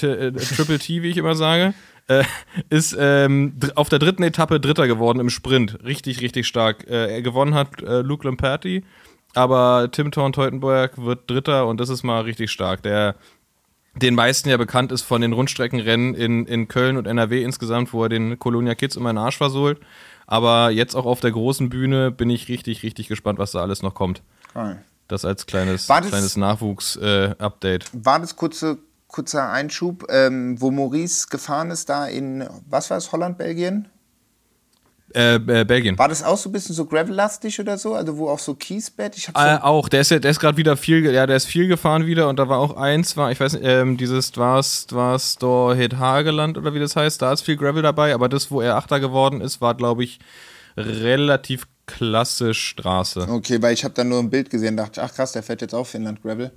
S1: äh, Triple T, wie ich immer sage, äh, ist ähm, auf der dritten Etappe Dritter geworden im Sprint. Richtig, richtig stark. Äh, er gewonnen hat äh, Luke Lamperti, aber Tim Thorn Teutenberg wird Dritter und das ist mal richtig stark. Der den meisten ja bekannt ist von den Rundstreckenrennen in, in Köln und NRW insgesamt, wo er den Colonia Kids immer in den Arsch versohlt. Aber jetzt auch auf der großen Bühne bin ich richtig, richtig gespannt, was da alles noch kommt.
S2: Geil.
S1: Das als kleines,
S2: das-
S1: kleines Nachwuchs-Update.
S2: War das kurze, kurzer Einschub, ähm, wo Maurice gefahren ist, da in, was war es, Holland, Belgien?
S1: Äh, äh, Belgien.
S2: War das auch so ein bisschen so gravel-lastig oder so? Also wo auch so Kiesbett? Ich so
S1: Äh, auch, der ist ja, der ist gerade wieder viel, ja, der ist viel gefahren wieder und da war auch eins, war, ich weiß nicht, ähm, dieses, war's, war's Dorhet Hageland oder wie das heißt, da ist viel Gravel dabei, aber das, wo er Achter geworden ist, war, glaube ich, relativ klassisch Straße.
S2: Okay, weil ich habe dann nur ein Bild gesehen, dachte, ich, ach krass, der fährt jetzt auch Finnland Gravel.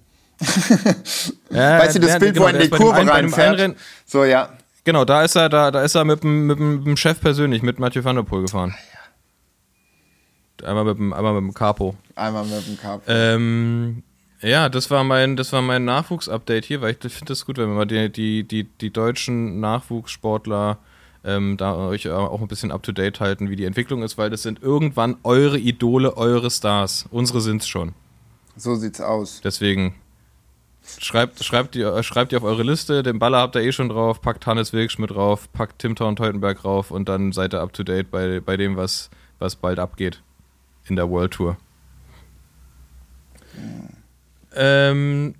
S1: Ja, <laughs>
S2: weißt du, das
S1: der-
S2: Bild,
S1: genau,
S2: wo er in die Kurve reinfährt? So, ja.
S1: Genau, da ist er, da, da ist er mit dem, mit dem, Chef persönlich, mit Mathieu van der Poel gefahren. Einmal mit dem, einmal mit dem Capo.
S2: Einmal mit dem Carb.
S1: Ähm, ja, das war mein, das war mein Nachwuchs-Update hier, weil ich finde das gut, wenn wir mal die, die, die, die deutschen Nachwuchssportler ähm, da euch auch ein bisschen up to date halten, wie die Entwicklung ist, weil das sind irgendwann eure Idole, eure Stars. Unsere sind's schon.
S2: So sieht's aus.
S1: Deswegen schreibt, schreibt, ihr, schreibt ihr auf eure Liste, den Baller habt ihr eh schon drauf, packt Hannes Wilksch mit drauf, packt Tim Thorn Teutenberg drauf und dann seid ihr up to date bei, bei dem, was, was bald abgeht in der World Tour. Ähm,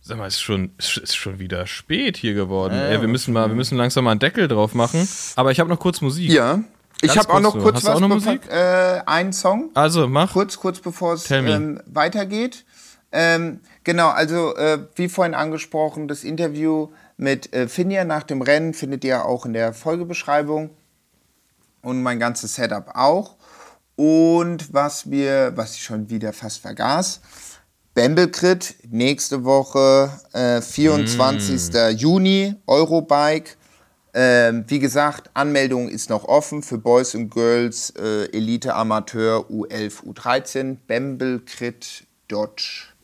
S1: sag mal, ist schon, ist ist schon wieder spät hier geworden.
S2: Ja,
S1: Ey, wir, müssen mal, wir müssen langsam mal einen Deckel drauf machen. Aber ich habe noch kurz Musik.
S2: Ja. Ich
S1: Ganz
S2: habe auch noch
S1: kurz. Hast
S2: was.
S1: noch Musik?
S2: Äh, einen Song.
S1: Also, mach.
S2: Kurz, kurz bevor es ähm, weitergeht. Ähm, genau, also äh, wie vorhin angesprochen, das Interview mit äh, Finja nach dem Rennen findet ihr auch in der Folgebeschreibung und mein ganzes Setup auch. Und was wir, was ich schon wieder fast vergaß, Bamblecrit nächste Woche, äh, 24. Juni, Eurobike. Ähm, wie gesagt, Anmeldung ist noch offen für Boys und Girls, äh, Elite Amateur U11, U13, bamblecrit.com.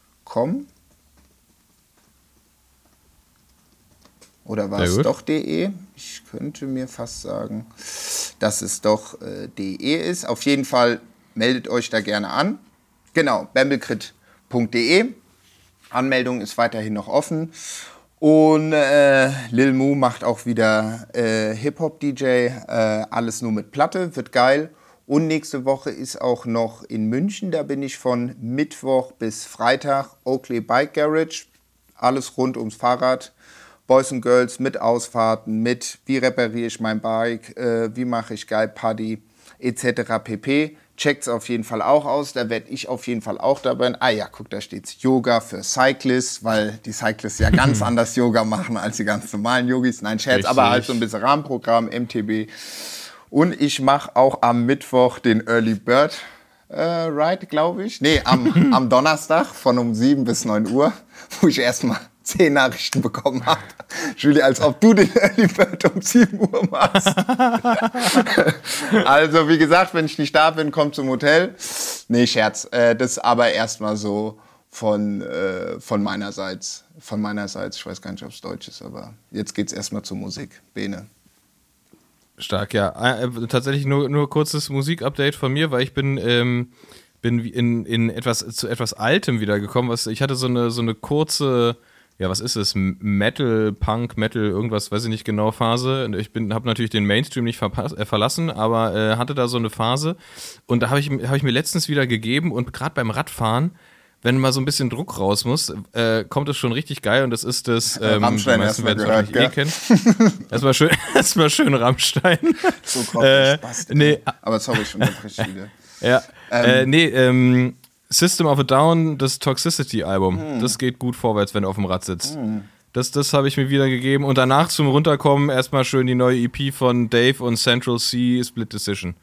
S2: Oder war es doch de? Ich könnte mir fast sagen, dass es doch äh, de ist. Auf jeden Fall meldet euch da gerne an. Genau, bamblecrit.de. Anmeldung ist weiterhin noch offen. Und äh, Lil Mu macht auch wieder äh, Hip-Hop-DJ. Äh, alles nur mit Platte, wird geil. Und nächste Woche ist auch noch in München. Da bin ich von Mittwoch bis Freitag. Oakley Bike Garage. Alles rund ums Fahrrad. Boys and Girls mit Ausfahrten, mit wie repariere ich mein Bike, äh, wie mache ich geil Party, etc. pp. Checkt's auf jeden Fall auch aus. Da werde ich auf jeden Fall auch dabei. sein. Ah ja, guck, da steht's Yoga für Cyclists, weil die Cyclists ja ganz <laughs> anders Yoga machen als die ganz normalen Yogis. Nein, Scherz, aber
S1: Richtig.
S2: halt so ein bisschen Rahmenprogramm, MTB. Und ich mache auch am Mittwoch den Early Bird äh, Ride, glaube ich. Nee, am, <laughs> am Donnerstag von um 7 bis 9 Uhr, wo ich erstmal zehn Nachrichten bekommen habe. Julie, als ob du den Early Bird um 7 Uhr machst. <laughs> also, wie gesagt, wenn ich nicht da bin, komm zum Hotel. Nee, Scherz. Äh, das ist aber erstmal so von, äh, von meinerseits. Von meinerseits. Ich weiß gar nicht, ob es Deutsch ist, aber jetzt geht's erstmal zur Musik. Bene.
S1: Stark, ja. Äh, äh, tatsächlich nur, nur kurzes Musikupdate von mir, weil ich bin, ähm, bin in, in etwas zu etwas Altem wiedergekommen. Was, ich hatte so eine, so eine kurze, ja, was ist es? Metal, Punk, Metal, irgendwas, weiß ich nicht genau, Phase. Ich habe natürlich den Mainstream nicht äh, verlassen, aber äh, hatte da so eine Phase. Und da habe ich, hab ich mir letztens wieder gegeben und gerade beim Radfahren wenn mal so ein bisschen Druck raus muss, äh, kommt es schon richtig geil und das ist das, ähm,
S2: Rammstein
S1: die meisten
S2: erst mal
S1: werden es
S2: gehört,
S1: wahrscheinlich eh kennen. Erstmal schön, <laughs> erstmal schön Rammstein.
S2: So kommt
S1: Äh,
S2: Spaß.
S1: nee.
S2: Aber sorry, schon unterbreche wieder. <laughs>
S1: Ja, äh, nee, ähm, System of a Down, das Toxicity-Album, das geht gut vorwärts, wenn du auf dem Rad sitzt. Das, das habe ich mir wieder gegeben und danach zum Runterkommen erstmal schön die neue EP von Dave und Central C Split Decision.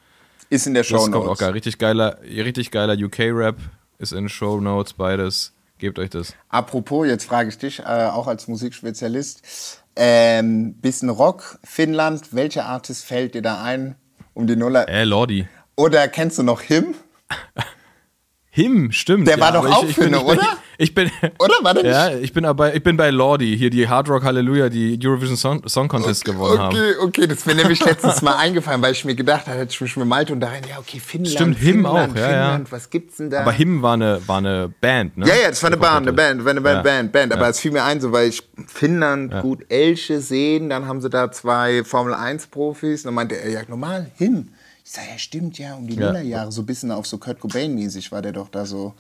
S2: Ist in der Show
S1: Das kommt auch geil. Richtig geiler, richtig geiler UK-Rap ist in Show Notes, beides. Gebt euch das.
S2: Apropos, jetzt frage ich dich, äh, auch als Musikspezialist, ähm, bisschen Rock, Finnland, welcher Artist fällt dir da ein um die Nuller?
S1: Äh, Lordi.
S2: Oder kennst du noch Him? <laughs>
S1: Him, stimmt.
S2: Der war doch auch Finne,
S1: ich bin,
S2: oder?
S1: Ich bin, <laughs>
S2: Oder war nicht?
S1: ja, ich bin aber, ich bin bei Lordi, hier die Hard Rock Hallelujah, die Eurovision Song, Song Contest gewonnen haben.
S2: Okay, okay, das ist mir nämlich letztens mal eingefallen, weil ich mir gedacht habe, hätte ich mich mit Malte unterhalten, ja, okay, Finnland,
S1: Stimmt, Him
S2: Finnland,
S1: auch, ja, ja.
S2: Finnland, was gibt's denn da?
S1: Aber Him war eine, war eine Band, ne?
S2: ja, ja, das war eine Band, eine. Band, war eine Band,
S1: Ja.
S2: Band, Band. Aber
S1: Ja.
S2: es fiel mir ein, so weil ich Finnland gut Elche sehen, dann haben sie da zwei Formel 1 Profis. Und dann meinte er, ja, normal, Him. Ich sag, ja, stimmt, ja, um die
S1: Ja.
S2: Nullerjahre, so ein bisschen auf so Kurt Cobain-mäßig war der doch da so.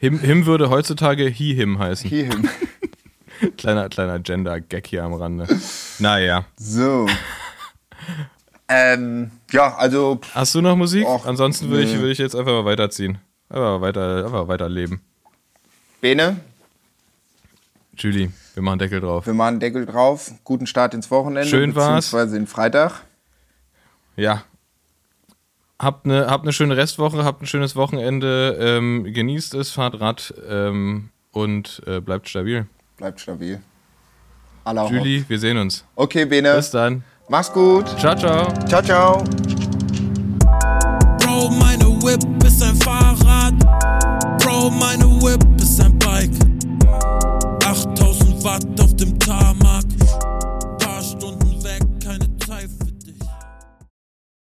S1: Him, Him würde heutzutage He Him heißen.
S2: Hier, Him. <laughs>
S1: Kleiner, kleiner Gender-Gag hier am Rande. Naja.
S2: so. ähm, ja, also,
S1: Hast du noch Musik?
S2: Och,
S1: Ansonsten würde ich,
S2: nee.
S1: würde ich jetzt einfach mal weiterziehen. Einfach weiter, einfach weiterleben.
S2: Bene,
S1: Julie, wir machen Deckel drauf.
S2: wir machen Deckel drauf. Guten Start ins Wochenende.
S1: Schön war's.
S2: Beziehungsweise in Freitag.
S1: Ja. Habt eine, habt eine schöne Restwoche, habt ein schönes Wochenende, ähm, genießt es, fahrt Rad ähm, und äh, bleibt stabil.
S2: Bleibt stabil. Allah
S1: Julie, wir sehen uns.
S2: Okay, Bene.
S1: Bis dann.
S2: Mach's gut.
S1: Ciao, ciao.
S2: Ciao, ciao. Bro, meine Whip ist ein Fahrrad. Bro, meine Whip